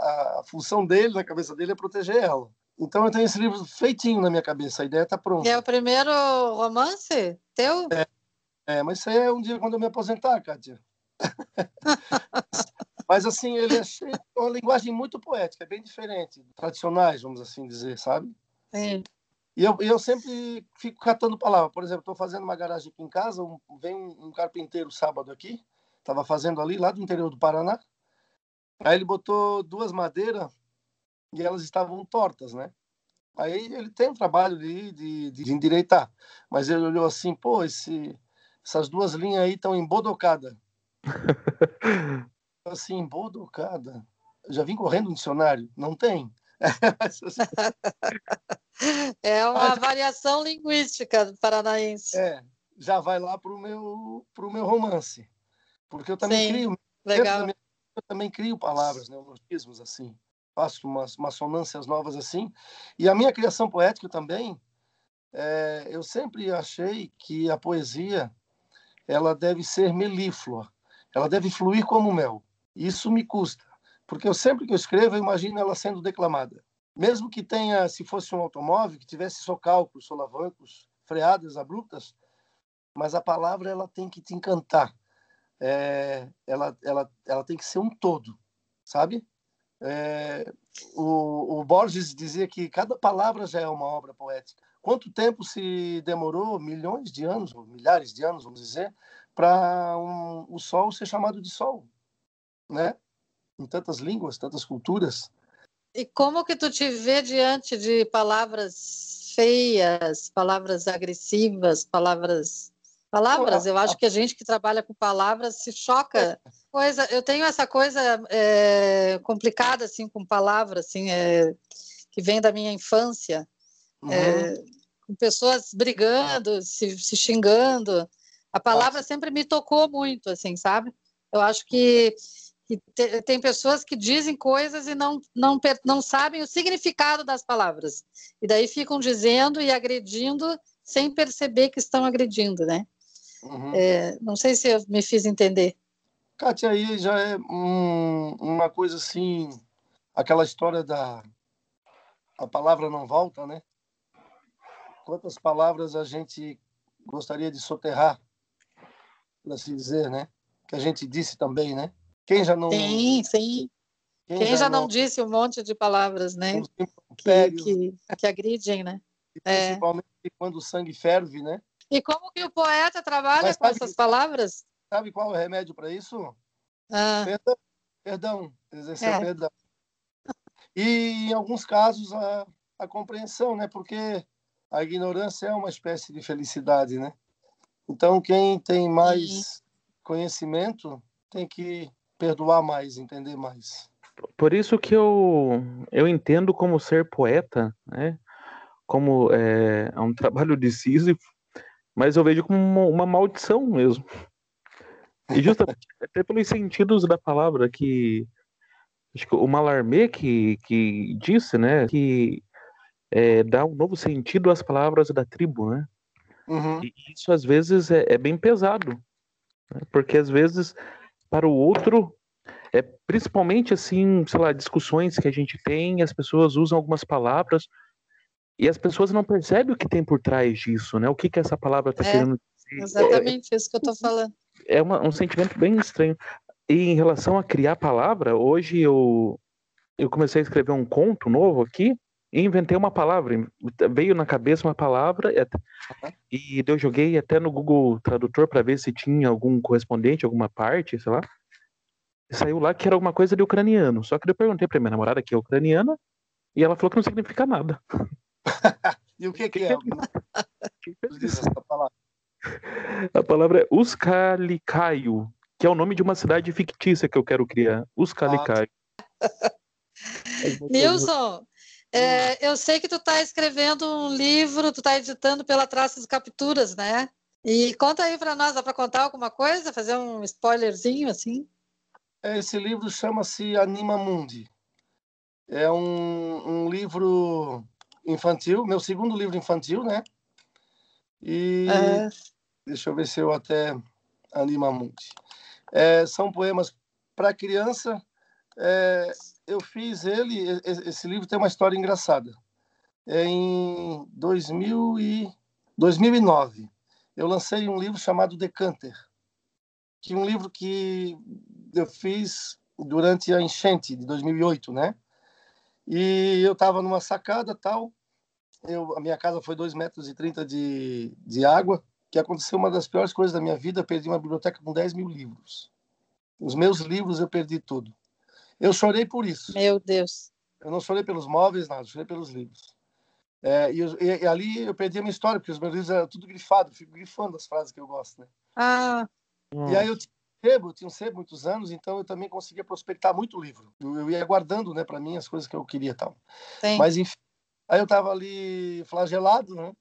S4: a, função dele na cabeça dele é proteger ela. Então eu tenho esse livro feitinho na minha cabeça, a ideia está pronta.
S3: É o primeiro romance teu?
S4: É, é, mas isso aí é um dia quando eu me aposentar, Kátia. <laughs> mas assim, ele é cheio de uma linguagem muito poética, é bem diferente, tradicionais, vamos assim dizer, sabe?
S3: Sim.
S4: E eu, eu sempre fico catando palavras. Por exemplo, estou fazendo uma garagem aqui em casa, um, vem um, um carpinteiro sábado aqui, estava fazendo ali, lá do interior do Paraná. Aí ele botou duas madeiras e elas estavam tortas, né? Aí ele tem um trabalho de, de, de endireitar, mas ele olhou assim, pô, esse, essas duas linhas aí estão embodocadas. <laughs> assim, embodocada? Já vim correndo no dicionário? Não tem. <laughs>
S3: é uma variação linguística do paranaense.
S4: É, já vai lá para o meu, pro meu romance. Porque eu também
S3: Sim,
S4: crio.
S3: Legal.
S4: Eu também crio palavras, neologismos assim. Faço umas, umas sonâncias novas assim. E a minha criação poética também, é, eu sempre achei que a poesia ela deve ser melíflua. Ela deve fluir como mel. Isso me custa. Porque eu sempre que eu escrevo, eu imagino ela sendo declamada. Mesmo que tenha, se fosse um automóvel, que tivesse socalcos, solavancos, freadas abruptas, mas a palavra ela tem que te encantar. É, ela, ela, ela tem que ser um todo, sabe? É, o, o Borges dizia que cada palavra já é uma obra poética. Quanto tempo se demorou, milhões de anos, ou milhares de anos, vamos dizer, para um, o sol ser chamado de sol, né? Em tantas línguas, tantas culturas.
S3: E como que tu te vê diante de palavras feias, palavras agressivas, palavras palavras? Eu acho que a gente que trabalha com palavras se choca. Coisa, eu tenho essa coisa é, complicada assim com palavras, assim, é, que vem da minha infância, uhum. é, com pessoas brigando, se, se xingando. A palavra sempre me tocou muito, assim, sabe? Eu acho que que te, tem pessoas que dizem coisas e não, não, não sabem o significado das palavras. E daí ficam dizendo e agredindo sem perceber que estão agredindo, né? Uhum. É, não sei se eu me fiz entender.
S4: Kátia, aí já é um, uma coisa assim, aquela história da a palavra não volta, né? Quantas palavras a gente gostaria de soterrar, por assim dizer, né? Que a gente disse também, né? Quem já não.
S3: Sim, sim. Quem, Quem já, já não... não... disse um monte de palavras, né? Que, que, que agridem, né?
S4: É. principalmente é. quando o sangue ferve, né?
S3: E como que o poeta trabalha com essas que, palavras?
S4: Sabe qual é o remédio para isso?
S3: Ah.
S4: Perdão, perdão, exercer é. perdão. E em alguns casos a, a compreensão, né? Porque a ignorância é uma espécie de felicidade, né? Então quem tem mais Sim. conhecimento tem que perdoar mais, entender mais.
S5: Por isso que eu, eu entendo como ser poeta, né? Como é, é um trabalho de Sísifo, mas eu vejo como uma, uma maldição mesmo. E justamente <laughs> até pelos sentidos da palavra que acho que o Malarmé que, que disse, né, que é, dá um novo sentido às palavras da tribo, né?
S4: Uhum.
S5: E isso às vezes é, é bem pesado, né? porque às vezes para o outro, é principalmente assim, sei lá, discussões que a gente tem, as pessoas usam algumas palavras e as pessoas não percebem o que tem por trás disso, né? O que que essa palavra está
S3: é,
S5: querendo dizer.
S3: Exatamente é, isso que eu estou falando.
S5: É uma, um sentimento bem estranho. E em relação a criar palavra, hoje eu eu comecei a escrever um conto novo aqui e inventei uma palavra. Veio na cabeça uma palavra e eu joguei até no Google Tradutor para ver se tinha algum correspondente, alguma parte, sei lá. E saiu lá que era alguma coisa de ucraniano. Só que eu perguntei para minha namorada que é ucraniana e ela falou que não significa nada. <laughs> <laughs>
S4: e o que, que é?
S5: A palavra é Uskalikaio, que é o nome de uma cidade fictícia que eu quero criar. Uskalikaio.
S3: Nilson, é, eu sei que tu está escrevendo um livro, tu está editando pela Traças Capturas, né? E conta aí para nós, dá para contar alguma coisa? Fazer um spoilerzinho assim?
S4: É, esse livro chama-se Anima Mundi. É um, um livro infantil, meu segundo livro infantil, né? E é. deixa eu ver se eu até Anima Mundi. É, são poemas para criança. É, eu fiz ele, esse livro tem uma história engraçada. É em 2000 e 2009, eu lancei um livro chamado Decanter, que é um livro que eu fiz durante a enchente de 2008, né? E eu estava numa sacada tal, eu, a minha casa foi 2,30 metros e 30 de, de água, que aconteceu uma das piores coisas da minha vida, perdi uma biblioteca com 10 mil livros. Os meus livros eu perdi tudo. Eu chorei por isso.
S3: Meu Deus.
S4: Eu não chorei pelos móveis, nada, chorei pelos livros. É, e, e, e, ali eu perdi a minha história, porque os meus livros eram tudo grifado, eu fico grifando as frases que eu gosto, né?
S3: Ah.
S4: E aí eu sebo, eu tinha um sebo muitos anos, então eu também conseguia prospectar muito livro. Eu, eu ia guardando, né, para mim as coisas que eu queria tal. Sim. Mas enfim, aí eu estava ali flagelado, né,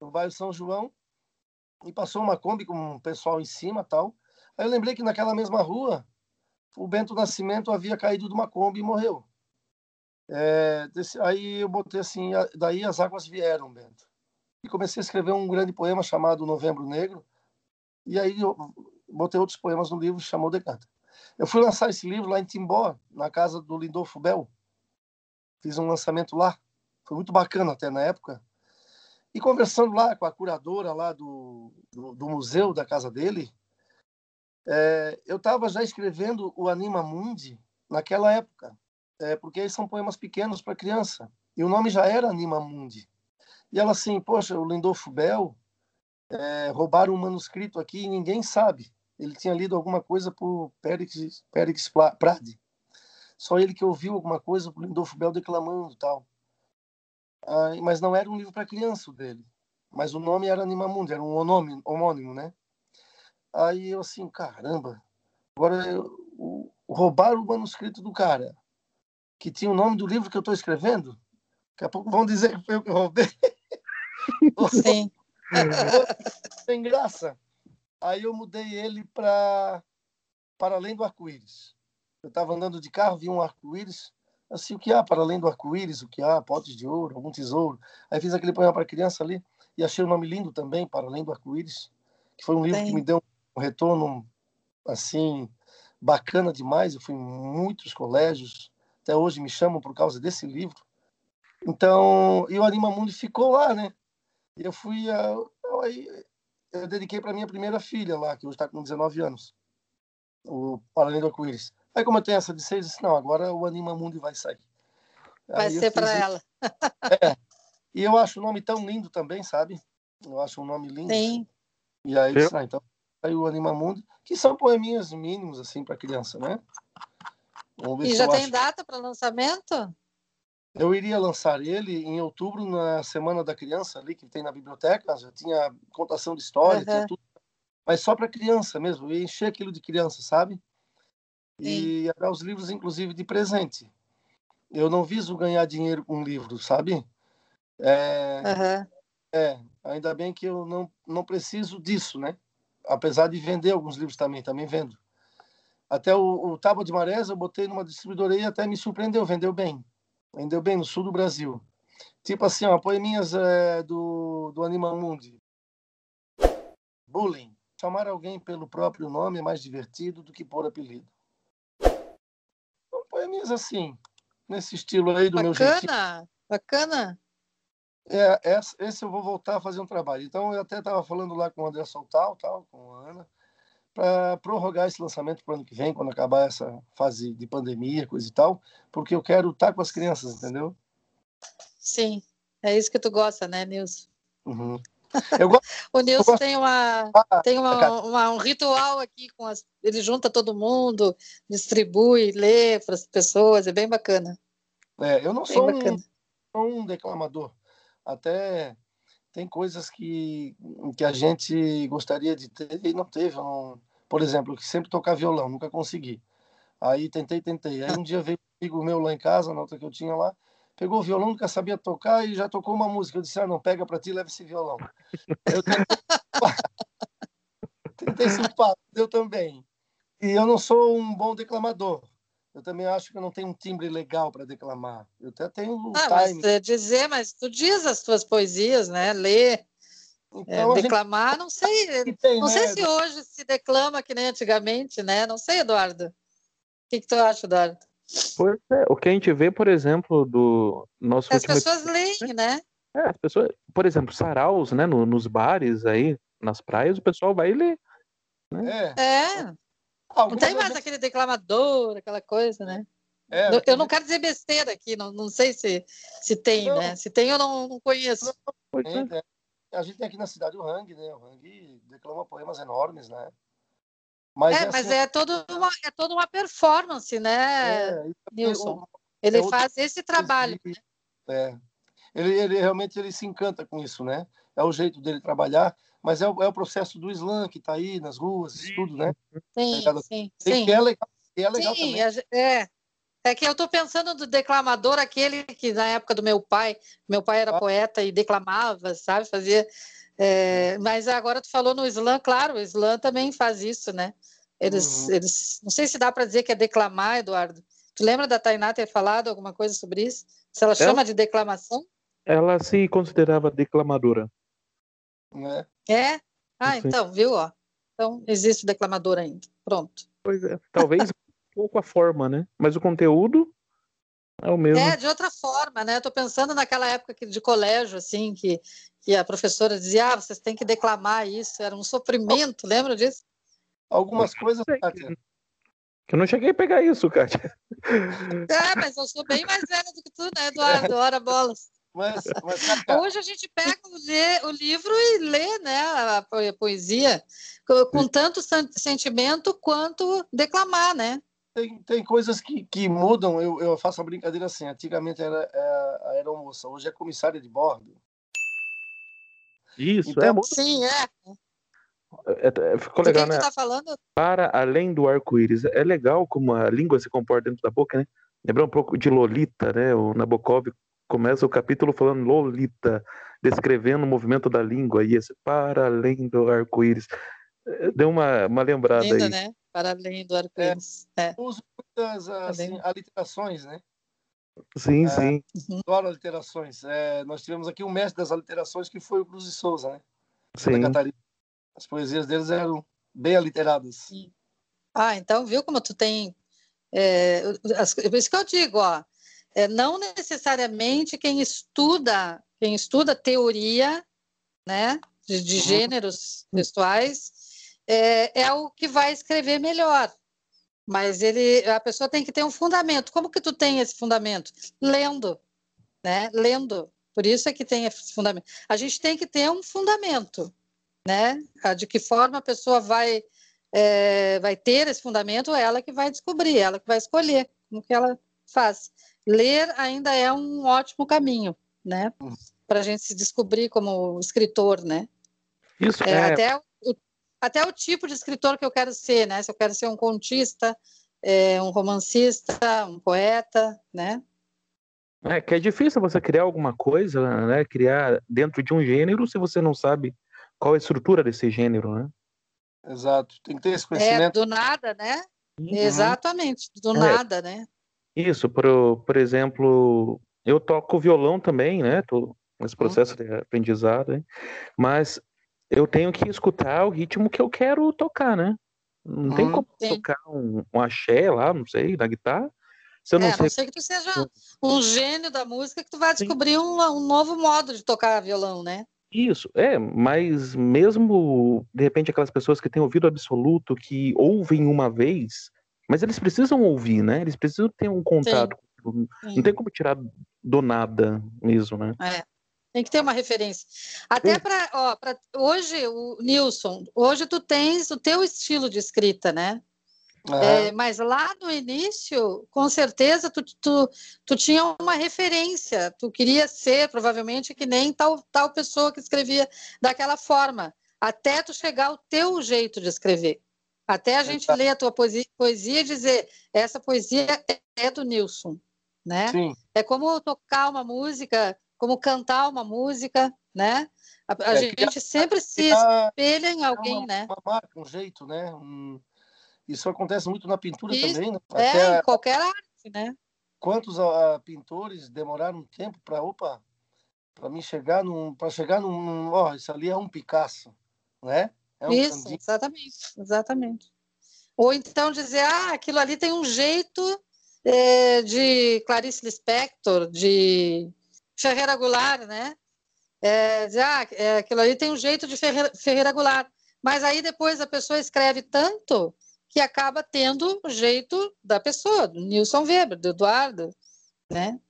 S4: no bairro São João, e passou uma Kombi com um pessoal em cima tal. Aí eu lembrei que naquela mesma rua o Bento Nascimento havia caído de uma Kombi e morreu. É, desse, aí eu botei assim, daí as águas vieram, Bento. E comecei a escrever um grande poema chamado Novembro Negro. E aí eu botei outros poemas no livro, chamou Decanta. Eu fui lançar esse livro lá em Timbó, na casa do Lindolfo Bel. Fiz um lançamento lá. Foi muito bacana até na época. E conversando lá com a curadora lá do, do, do museu da casa dele, é, eu estava já escrevendo o Anima Mundi naquela época, é, porque eles são poemas pequenos para criança. E o nome já era Anima Mundi. E ela assim, poxa, o Lindolfo Bell é, roubaram um manuscrito aqui e ninguém sabe. Ele tinha lido alguma coisa por Périx, Périx Prade. Só ele que ouviu alguma coisa por Lindolfo Bell declamando tal. Ah, mas não era um livro para criança dele. Mas o nome era Anima Mundi, era um homônimo, homônimo né? Aí eu assim, caramba, agora eu, roubaram o manuscrito do cara, que tinha o nome do livro que eu estou escrevendo. Daqui a pouco vão dizer que foi eu que roubei. <laughs>
S3: Sim. <laughs>
S4: Sem graça. Aí eu mudei ele para para além do arco-íris. Eu estava andando de carro, vi um arco-íris. Assim, o que há para além do arco-íris? O que há? Potes de ouro, algum tesouro. Aí fiz aquele poema para criança ali e achei o nome lindo também, para além do arco-íris, que foi um livro Sim. que me deu um retorno assim bacana demais. Eu fui em muitos colégios, até hoje me chamam por causa desse livro. Então, e o Anima Mundo ficou lá, né? E eu fui a, eu, aí, eu dediquei para minha primeira filha lá, que hoje está com 19 anos, o Paralelo Arco-Íris. Aí, como eu tenho essa de seis, eu disse: não, agora o Anima Mundo vai sair.
S3: Vai aí ser para ela. <laughs>
S4: É. E eu acho o nome tão lindo também, sabe? Eu acho um nome lindo.
S3: Sim.
S4: E aí, disse, ah, então aí o Anima Mundo, que são poeminhas mínimos assim para criança, né?
S3: e já tem acho... data para lançamento?
S4: Eu iria lançar ele em outubro na Semana da Criança ali que tem na biblioteca, já tinha contação de história, uhum. tinha tudo, mas só para criança mesmo, eu encher aquilo de criança, sabe? E Sim. dar os livros inclusive de presente. Eu não viso ganhar dinheiro com livro, sabe? É,
S3: uhum.
S4: é, ainda bem que eu não, não preciso disso, né? apesar de vender alguns livros também, também vendo. Até o, o Tábua de Marés eu botei numa distribuidora e até me surpreendeu, vendeu bem. Vendeu bem no sul do Brasil. Tipo assim, ó, poeminhas é, do, do Anima Mundi. Bullying. Chamar alguém pelo próprio nome é mais divertido do que por apelido. Então, poeminhas assim, nesse estilo aí do
S3: bacana,
S4: meu
S3: jeitinho. Bacana, bacana.
S4: É, esse eu vou voltar a fazer um trabalho. Então, eu até estava falando lá com o André Soltal, tal, com a Ana, para prorrogar esse lançamento para o ano que vem, quando acabar essa fase de pandemia, coisa e tal, porque eu quero estar com as crianças, entendeu?
S3: Sim, é isso que tu gosta, né, Nilson?
S4: Uhum.
S3: Gosto, <laughs> o Nilson tem, uma, ah, tem uma, uma, um ritual aqui, com as, ele junta todo mundo, distribui, lê para as pessoas, é bem bacana.
S4: É, eu não bem sou um, um declamador, até tem coisas que, que a gente gostaria de ter e não teve. Não, por exemplo, que sempre tocar violão, nunca consegui. Aí tentei, tentei. Aí um dia veio um amigo meu lá em casa, na outra que eu tinha lá, pegou o violão, nunca sabia tocar e já tocou uma música. Eu disse, ah, não, pega para ti, leva esse violão. Eu tentei, <laughs> simpar, deu também. E eu não sou um bom declamador. Eu também acho que eu não tenho um timbre legal para declamar. Eu até tenho um
S3: ah, time. Mas, é dizer, mas tu diz as tuas poesias, né? Lê. Então, é, declamar, gente... não sei. Tem, não né? sei se hoje se declama que nem antigamente, né? Não sei, Eduardo. O que, que tu acha, Eduardo?
S5: Pois é, o que a gente vê, por exemplo, do nosso
S3: As pessoas leem, né?
S5: É, as pessoas, por exemplo, saraus, né, no, nos bares aí, nas praias, o pessoal vai ler.
S3: Né? É. é. Não tem mais aquele declamador, aquela coisa, né? É, eu não quero dizer besteira aqui, não, não sei se, se tem, não. né? Se tem, eu não, não conheço.
S4: É, a gente tem aqui na cidade o Hang, né? O Hang declama poemas enormes, né?
S3: Mas é, é mas assim, é, todo uma, é toda uma performance, né, é, Nilson? Ele é faz esse trabalho.
S4: né? É. Ele, ele realmente ele se encanta com isso, né? É o jeito dele trabalhar, mas é o, é o processo do slam que está aí nas ruas, isso tudo, né?
S3: Sim, é, sim, sim.
S4: Que é legal, que é legal
S3: sim, também. É, é que eu estou pensando do declamador, aquele que na época do meu pai, meu pai era poeta e declamava, sabe? Fazia é, mas agora tu falou no slam, claro, o slam também faz isso, né? Eles, uhum. eles não sei se dá para dizer que é declamar, Eduardo. Tu lembra da Tainá ter falado alguma coisa sobre isso? Se ela chama de declamação?
S5: Ela se considerava declamadora.
S3: É? é? Ah, então, viu? Ó. Então, existe declamador ainda. Pronto.
S5: Pois é. Talvez pouco a forma, né? Mas o conteúdo é o mesmo.
S3: É, de outra forma, né? Estou pensando naquela época de colégio, assim, que que a professora dizia, ah, vocês têm que declamar isso, era um sofrimento, lembra disso?
S4: Algumas coisas,
S5: Kátia. Eu não cheguei a pegar isso, Kátia. <laughs>
S3: É, mas eu sou bem mais velha do que tu, né, Eduardo? Ora bolas. Mas, mas, Hoje a gente pega o, o, livro e lê né, a poesia com tanto sentimento quanto declamar, né?
S4: Tem, tem coisas que, que mudam. Eu, eu faço uma brincadeira assim. Antigamente era, era a aeromoça, hoje é comissária de bordo.
S5: Isso, então, é muito...
S3: Sim, é.
S5: É, é, ficou legal,
S3: né?
S5: Tá
S3: falando?
S5: Para além do arco-íris. É legal como a língua se comporta dentro da boca, né? Lembra um pouco de Lolita, né? O Nabokov começa o capítulo falando Lolita, descrevendo o movimento da língua e esse para além do arco-íris. É, deu uma, uma lembrada Lindo, aí.
S3: né? Para além do arco-íris. É, é.
S4: Uso muitas assim, aliterações, né?
S5: Sim, é, sim.
S4: Adoro aliterações. É, nós tivemos aqui um mestre das aliterações que foi o Cruz de Souza, né?
S5: Sim.
S4: Catarina. As poesias deles eram bem aliteradas. Sim.
S3: Ah, então viu como tu tem. É, as, por isso que eu digo, ó, é, não necessariamente quem estuda, quem estuda teoria, né, de, de uhum. gêneros textuais, é, é o que vai escrever melhor. Mas ele, a pessoa tem que ter um fundamento. Como que tu tem esse fundamento? Lendo, né? Lendo. Por isso é que tem esse fundamento. A gente tem que ter um fundamento, né? De que forma a pessoa vai é, vai ter esse fundamento, é ela que vai descobrir, ela que vai escolher como que ela faz. Ler ainda é um ótimo caminho, né? Hum. Para a gente se descobrir como escritor, né?
S5: Isso é, é...
S3: Até até o tipo de escritor que eu quero ser, né? Se eu quero ser um contista, é, um romancista, um poeta, né?
S5: É que é difícil você criar alguma coisa, né? Criar dentro de um gênero se você não sabe qual é a estrutura desse gênero, né?
S4: Exato, tem que ter esse é, conhecimento.
S3: É, do nada, né? Uhum. Exatamente, do é, nada, né?
S5: Isso, por, por exemplo, eu toco violão também, né? Tô nesse uhum. processo uhum. de aprendizado, hein? mas eu tenho que escutar o ritmo que eu quero tocar, né? Não tem hum, como sim. tocar um, um axé lá, não sei, na guitarra.
S3: Se eu não é, sei... a não ser que tu seja um gênio da música que tu vai descobrir um, um, novo modo de tocar violão, né?
S5: Isso, é, mas mesmo, de repente, aquelas pessoas que têm ouvido absoluto, que ouvem uma vez, mas eles precisam ouvir, né? Eles precisam ter um contato. Sim. Não tem como tirar do nada mesmo, né?
S3: É. Tem que ter uma referência. Até para, hoje, o Nilson, hoje tu tens o teu estilo de escrita, né? É, mas lá no início, com certeza, tu, tu, tu tinha uma referência. Tu queria ser, provavelmente, que nem tal, tal pessoa que escrevia daquela forma, até tu chegar ao teu jeito de escrever, Até a gente ler a tua poesia, poesia e dizer, essa poesia é do Nilson, né? Sim. É como tocar uma música, como cantar uma música, né? A, a é, gente sempre se espelha em alguém,
S4: uma,
S3: né?
S4: Uma marca, um jeito, né? Um... Isso acontece muito na pintura
S3: Isso,
S4: também, né?
S3: É, Até em qualquer arte, né?
S4: Quantos uh, pintores demoraram tempo para, opa, para mim chegar num, para chegar num, ó, isso ali é um Picasso, né? É um
S3: isso, exatamente, exatamente. Ou então dizer, ah, aquilo ali tem um jeito é, de Clarice Lispector, de Ferreira Goulart, né? É, dizer, ah, é, aquilo ali tem um jeito de Ferreira, Ferreira Goulart. Mas aí depois a pessoa escreve tanto que acaba tendo o jeito da pessoa, do Nilson Weber, do Eduardo, né?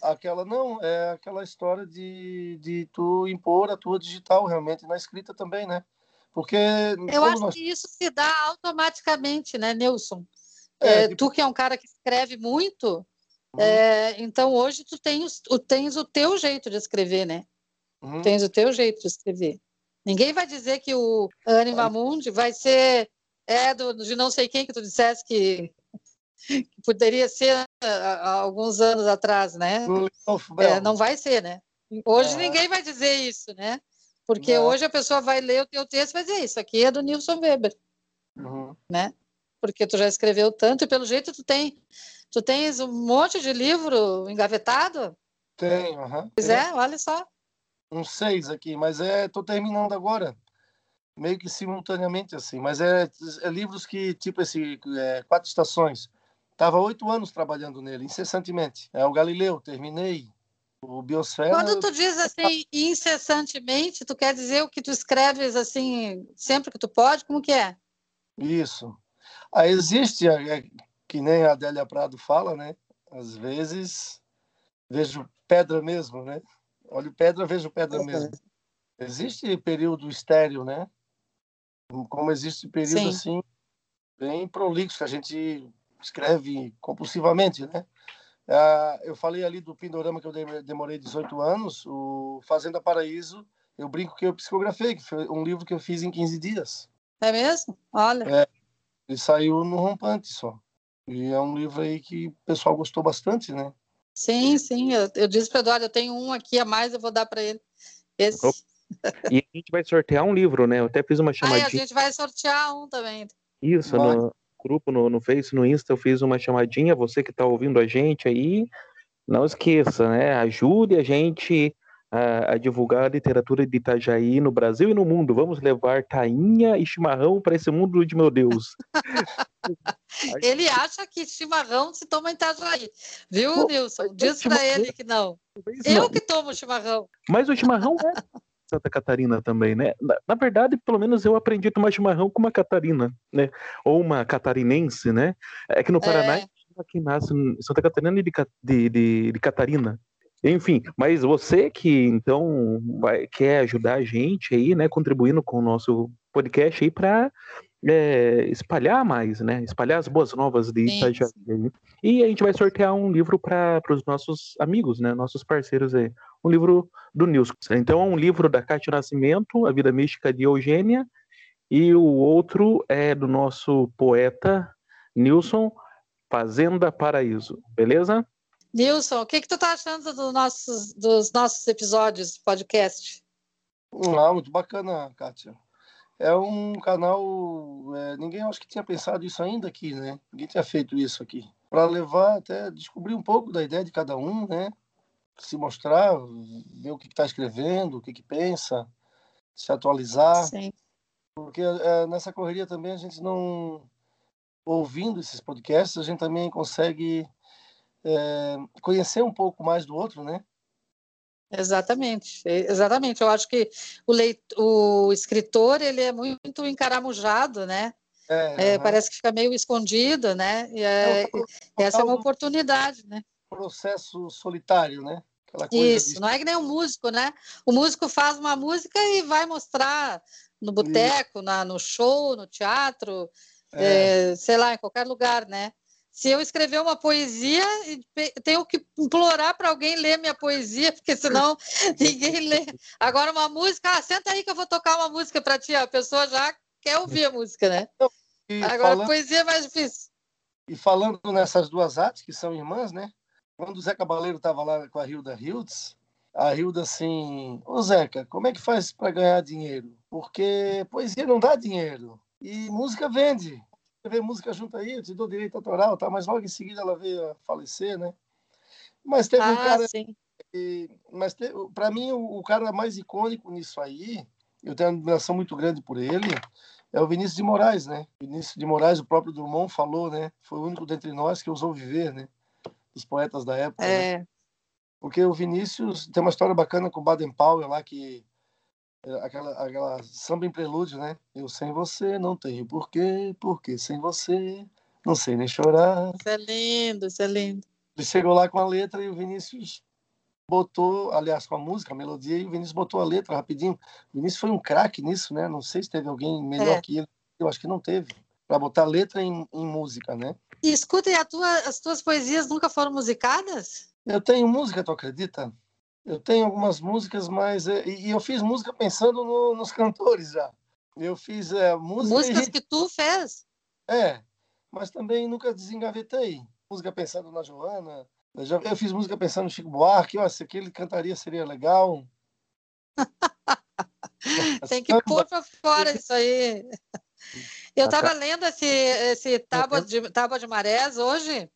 S4: Aquela não, é aquela história de, de tu impor a tua digital realmente na escrita também, né? Porque.
S3: Eu acho nós... que isso se dá automaticamente, né, Nilson? É, é, Tu que é um cara que escreve muito. É, então hoje tu tens, tu tens o teu jeito de escrever, né? Uhum. Tens o teu jeito de escrever. Ninguém vai dizer que o Anima Mundi vai ser é do, de não sei quem que tu dissesse que, que poderia ser há, alguns anos atrás, né? É, não vai ser, né? Hoje é. ninguém vai dizer isso, né? Porque não. hoje a pessoa vai ler o teu texto e vai dizer isso aqui é do Nilson Weber, uhum. né? Porque tu já escreveu tanto e pelo jeito tu tem, tu tens um monte de livro engavetado.
S4: Tenho, uhum.
S3: Pois é, olha só.
S4: Uns seis aqui, mas é, tô terminando agora meio que simultaneamente assim, mas é, é livros que tipo esse é, quatro estações. Tava oito anos trabalhando nele, incessantemente. É o Galileu, terminei. O Biosfera.
S3: Quando tu diz assim incessantemente, tu quer dizer o que tu escreves assim sempre que tu pode, como que é?
S4: Isso. Aí existe, é, que nem a Adélia Prado fala, né? Às vezes vejo pedra mesmo, né? Olho pedra, vejo pedra uhum. mesmo. Existe período estéreo, né? como existe período Sim. assim bem prolixo que a gente escreve compulsivamente, né? Ah, eu falei ali do Pindorama que eu demorei 18 anos, o Fazenda Paraíso, eu brinco que eu psicografei, que foi um livro que eu fiz em 15 dias.
S3: É mesmo? Olha.
S4: É, ele saiu no rompante só. E é um livro aí que o pessoal gostou bastante, né?
S3: Sim, sim. Eu, eu disse para o Eduardo, eu tenho um aqui a mais, eu vou dar para ele. Esse. Opa.
S5: E a gente vai sortear um livro, né? Eu até fiz uma <laughs> chamadinha. Ah, a
S3: gente vai sortear um também.
S5: Isso, no grupo, no, no Face, no Insta, eu fiz uma chamadinha. Você que está ouvindo a gente aí, não esqueça, né? Ajude a gente a, a, divulgar a literatura de Itajaí no Brasil e no mundo. Vamos levar tainha e chimarrão para esse mundo de meu Deus. <laughs>
S3: ele acha que chimarrão se toma em Itajaí. Viu, Nilson? Diz para ele que não. Eu que tomo chimarrão.
S5: Mas o chimarrão é <laughs> Santa Catarina também, né? Na, na, verdade, pelo menos eu aprendi a tomar chimarrão com uma Catarina, né? Ou uma catarinense, né? É que no Paraná é. quem nasce Santa Catarina de, de, de, de Catarina. Enfim, mas você que então vai, quer ajudar a gente aí, né, contribuindo com o nosso podcast aí para é, espalhar mais, né? Espalhar as boas novas de Itajaí. E a gente vai sortear um livro para os nossos amigos, né? Nossos parceiros aí. Um livro do Nilson. Então, é um livro da Cátia Nascimento, A Vida Mística de Eugênia, e o outro é do nosso poeta Nilson, Fazenda Paraíso. Beleza?
S3: Nilson, o que, que tu tá achando do nossos, dos nossos episódios podcast?
S4: Ah, muito bacana, Kátia é um canal. É, ninguém acho que tinha pensado isso ainda aqui, né? Ninguém tinha feito isso aqui. Para levar até descobrir um pouco da ideia de cada um, né? Se mostrar, ver o que está escrevendo, o que, que pensa, se atualizar. Sim. Porque é, nessa correria também a gente não. Ouvindo esses podcasts, a gente também consegue é, conhecer um pouco mais do outro, né?
S3: Exatamente, exatamente. Eu acho que o, leit o escritor ele é muito encaramujado, né? É, é, parece que fica meio escondido, né? E é, é essa é uma oportunidade, né?
S4: Processo solitário, né?
S3: Isso, de... não é que nem um músico, né? O músico faz uma música e vai mostrar no boteco, no show, no teatro, é. eh, sei lá, em qualquer lugar, né? Se eu escrever uma poesia, tenho que implorar para alguém ler minha poesia, porque senão <laughs> ninguém lê. Agora, uma música, ah, senta aí que eu vou tocar uma música para ti. A pessoa já quer ouvir a música, né? E Agora, falando... poesia é mais difícil.
S4: E falando nessas duas artes, que são irmãs, né? Quando o Zé Cabaleiro estava lá com a Hilda Hildes, a Hilda assim, ô Zeca, como é que faz para ganhar dinheiro? Porque poesia não dá dinheiro e música vende. Vê música junto aí, eu te dou direito autoral, tá? Mas logo em seguida ela veio a falecer, né? Mas teve ah, um cara. Sim. Mas para mim o, o, cara mais icônico nisso aí, eu tenho uma admiração muito grande por ele, é o Vinícius de Moraes, né? Vinícius de Moraes, o próprio Drummond falou, né? Foi o único dentre nós que ousou viver, né? Dos poetas da época. Né? É. Né? Porque o Vinícius tem uma história bacana com o Baden Powell lá, que aquela, aquela samba em prelúdio, né? Eu sem você não tenho porquê, porque sem você não sei nem chorar.
S3: Isso é lindo, isso é lindo.
S4: Ele chegou lá com a letra e o Vinícius botou, aliás, com a música, a melodia, e o Vinícius botou a letra rapidinho. O Vinícius foi um craque nisso, né? Não sei se teve alguém melhor é. que ele. Eu acho que não teve. Para botar letra em, em, música, né?
S3: E escuta, e tua, as tuas poesias nunca foram musicadas?
S4: Eu tenho música, tu acredita? Eu tenho algumas músicas, mas. É, e, eu fiz música pensando no, nos cantores já. Eu fiz é, música.
S3: Músicas que tu fez?
S4: É, mas também nunca desengavetei. Música pensando na Joana, eu, já, eu fiz música pensando no Chico Buarque, ó, se aquele cantaria seria legal. <laughs>
S3: Tem que pôr para fora isso aí. Eu estava lendo esse, esse Tábua de, Tábua de Marés hoje,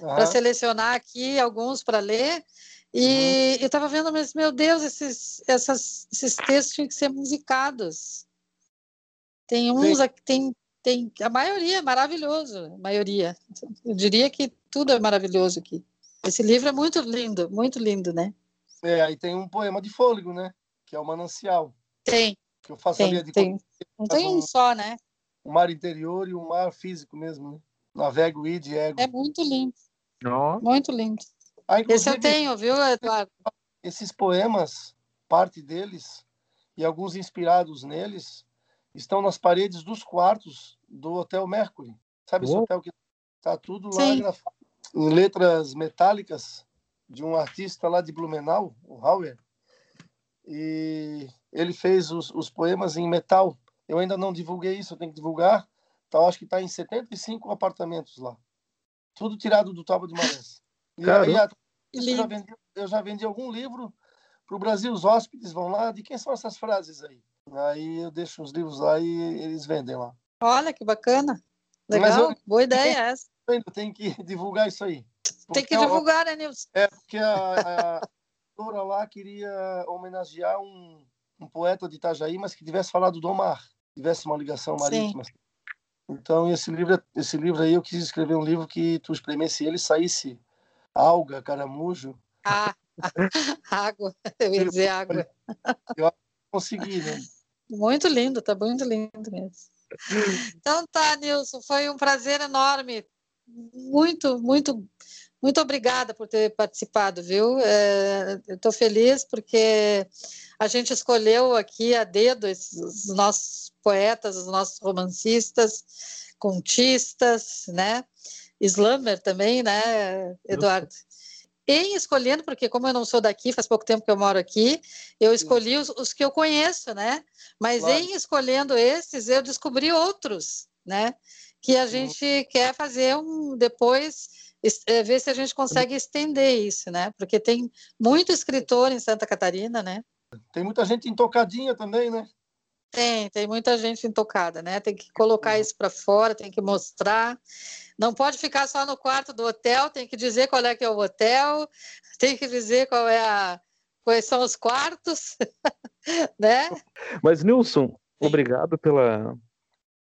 S3: uhum. para selecionar aqui alguns para ler, e uhum. eu estava vendo, mas, meu Deus, esses, essas, esses textos tinham que ser musicados. Tem uns aqui, tem, tem, a maioria é maravilhoso, a maioria. Eu diria que tudo é maravilhoso aqui. Esse livro é muito lindo, muito lindo, né?
S4: É, aí tem um poema de fôlego, né? Que é o Manancial.
S3: Tem.
S4: Que eu faço
S3: tem, ali de tem. Não tem um só, né?
S4: O mar interior e o mar físico mesmo, né? Navego, id, ego.
S3: É muito lindo. Oh. Muito lindo. Ah, Esse eu tenho, viu, Eduardo?
S4: Esses poemas, parte deles, e alguns inspirados neles, estão nas paredes dos quartos do Hotel Mercury. Sabe oh. esse hotel que tá tudo lá Sim. em letras metálicas de um artista lá de Blumenau, o Hauer, e ele fez os, os poemas em metal. Eu ainda não divulguei isso, eu tenho que divulgar. Então, acho que está em 75 apartamentos lá. Tudo tirado do Tábua de Marés. E aí, eu já, vendi, eu já vendi algum livro para o Brasil. Os hóspedes vão lá. De quem são essas frases aí? Aí eu deixo os livros lá e eles vendem lá.
S3: Olha, que bacana. Legal, eu, boa ideia <laughs> essa
S4: tem que <laughs> divulgar isso aí.
S3: Tem que divulgar, né, Nilson?
S4: É, porque a, a lá queria homenagear um, um, poeta de Itajaí, mas que tivesse falado do mar, tivesse uma ligação marítima. Sim. Então, esse livro, esse livro aí, eu quis escrever um livro que tu espremesse ele e saísse alga, caramujo.
S3: Ah, <laughs> água, eu ia dizer água.
S4: Eu consegui, né?
S3: Muito lindo, tá muito lindo mesmo. Então tá, Nilson, foi um prazer enorme muito, muito, muito obrigada por ter participado, viu? É, eu estou feliz porque a gente escolheu aqui a dedo esses, os nossos poetas, os nossos romancistas, contistas, né? Slammer também, né, Eduardo? Em escolhendo, porque como eu não sou daqui, faz pouco tempo que eu moro aqui, eu escolhi os, os que eu conheço, né? Mas claro. em escolhendo esses, eu descobri outros, né? que a gente quer fazer um depois é, ver se a gente consegue estender isso, né? Porque tem muito escritor em Santa Catarina, né?
S4: Tem muita gente intocadinha também, né?
S3: Tem, tem muita gente intocada, né? Tem que colocar uhum. isso para fora, tem que mostrar. Não pode ficar só no quarto do hotel, tem que dizer qual é que é o hotel, tem que dizer qual é a quais são os quartos, <laughs> né?
S5: Mas Nilson, obrigado pela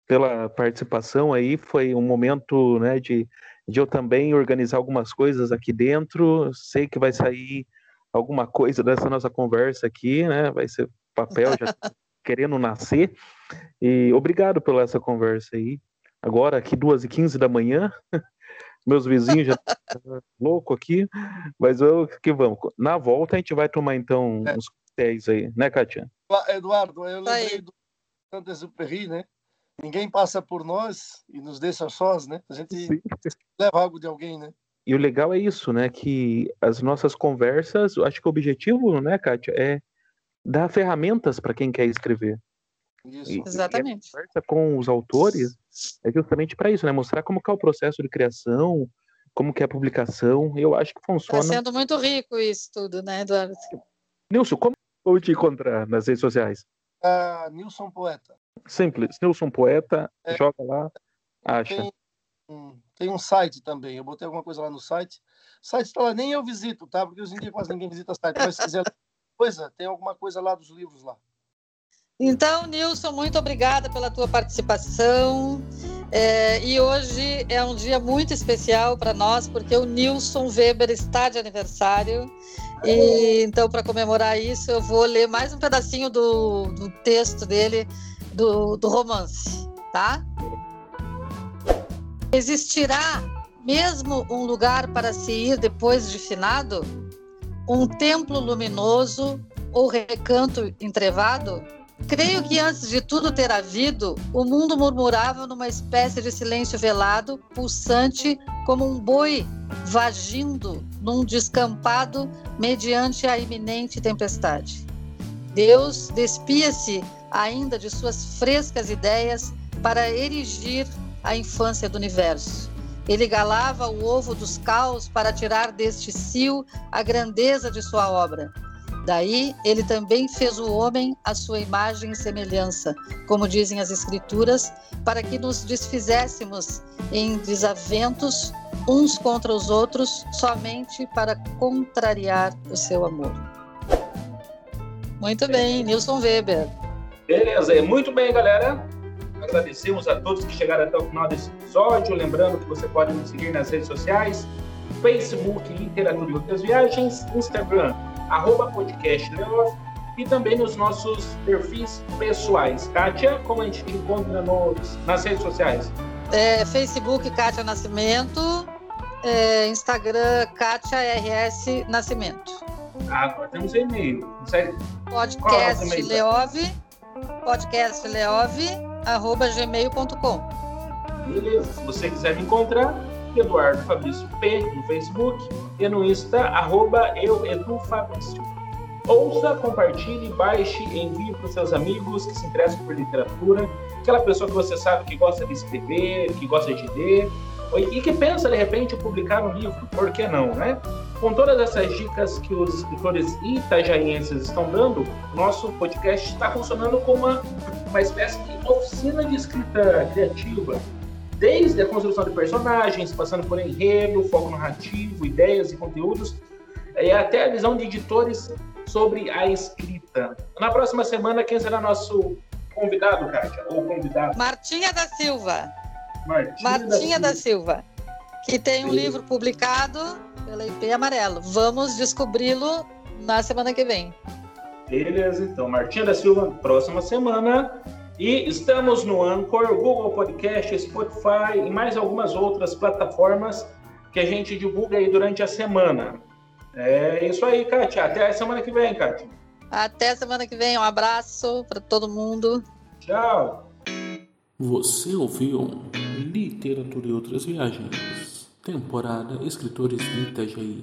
S5: pela participação aí. Foi um momento né, de, de eu também organizar algumas coisas aqui dentro. Sei que vai sair alguma coisa dessa nossa conversa aqui, né? Vai ser papel já <laughs> querendo nascer. E obrigado pela essa conversa aí. Agora, aqui, duas e quinze da manhã, <laughs> meus vizinhos já estão louco aqui, mas eu que vamos. Na volta a gente vai tomar então é. uns coquetéis aí, né, Katia?
S4: Eduardo, eu lembrei do Saint-Exupéry, né? ninguém passa por nós e nos deixa sós, né? A gente Sim. leva algo de alguém, né?
S5: E o legal é isso, né? Que as nossas conversas, acho que o objetivo, né, Kátia, é dar ferramentas para quem quer escrever.
S3: Isso. E, Exatamente.
S5: E conversa com os autores é justamente para isso, né? Mostrar como que é o processo de criação, como que é a publicação. Eu acho que tá funciona.
S3: Está sendo muito rico isso tudo, né, Eduardo?
S5: Nilson, como vou te encontrar nas redes sociais?
S4: Uh, Nilson Poeta.
S5: Simples, Nilson Poeta, é, joga lá, acha.
S4: Tem um, tem um site também, eu botei alguma coisa lá no site. O site está lá, nem eu visito, tá? Porque hoje em dia quase ninguém visita site, mas se quiser coisa, tem alguma coisa lá dos livros lá.
S3: Então, Nilson, muito obrigada pela tua participação. É, e hoje é um dia muito especial para nós, porque o Nilson Weber está de aniversário. E então, para comemorar isso, eu vou ler mais um pedacinho do, do texto dele, do, do romance, tá? Existirá mesmo um lugar para se ir depois de finado? Um templo luminoso ou recanto entrevado? Creio que antes de tudo ter havido, o mundo murmurava numa espécie de silêncio velado, pulsante, como um boi vagindo num descampado mediante a iminente tempestade. Deus despia-se ainda de suas frescas ideias para erigir a infância do universo. Ele galava o ovo dos caos para tirar deste cio a grandeza de sua obra Daí ele também fez o homem à sua imagem e semelhança, como dizem as Escrituras, para que nos desfizéssemos em desaventos uns contra os outros, somente para contrariar o seu amor. Muito bem, Nilson Weber.
S2: Beleza, muito bem, galera. Agradecemos a todos que chegaram até o final desse episódio. Lembrando que você pode nos seguir nas redes sociais: Facebook, Literatura e Outras Viagens, Instagram, arroba podcast Leof, e também nos nossos perfis pessoais. Kátia, como a gente te encontra nos, nas redes sociais?
S3: É, Facebook Kátia Nascimento, é, Instagram Kátia RS Nascimento.
S2: Ah, agora temos e-mail.
S3: Podcast Leov, podcast Leov, arroba gmail.com.
S2: Beleza, se você quiser me encontrar, Eduardo Fabrício P no Facebook e no Insta, arroba eu, Edu Fabrício. Ouça, compartilhe, baixe, envie para os seus amigos que se interessam por literatura, aquela pessoa que você sabe que gosta de escrever, que gosta de ler, e que pensa de repente publicar um livro, por que não, né? Com todas essas dicas que os escritores itajaienses estão dando, nosso podcast está funcionando como uma, uma espécie de oficina de escrita criativa, desde a construção de personagens, passando por enredo, foco narrativo, ideias e conteúdos, e até a visão de editores sobre a escrita. Na próxima semana, quem será nosso convidado, Kátia? Ou convidado?
S3: Martinha da Silva.
S2: Martinha,
S3: Martinha da, Silva. da, Silva. que tem um Sim. livro publicado pela IP Amarelo. Vamos descobri-lo na semana que vem.
S2: Beleza, então. Martinha da Silva, próxima semana. E estamos no Anchor, Google Podcast, Spotify e mais algumas outras plataformas que a gente divulga aí durante a semana. É isso aí, Kátia. Até a semana que vem, Kátia.
S3: Até a semana que vem. Um abraço para todo mundo.
S2: Tchau.
S1: Você ouviu Literatura e Outras Viagens. Temporada Escritores Itajaí.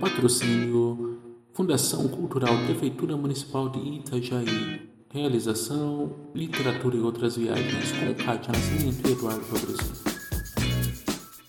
S1: Patrocínio Fundação Cultural Prefeitura Municipal de Itajaí. Realização Literatura e Outras Viagens com Kátia Nascimento e Eduardo Fabrício.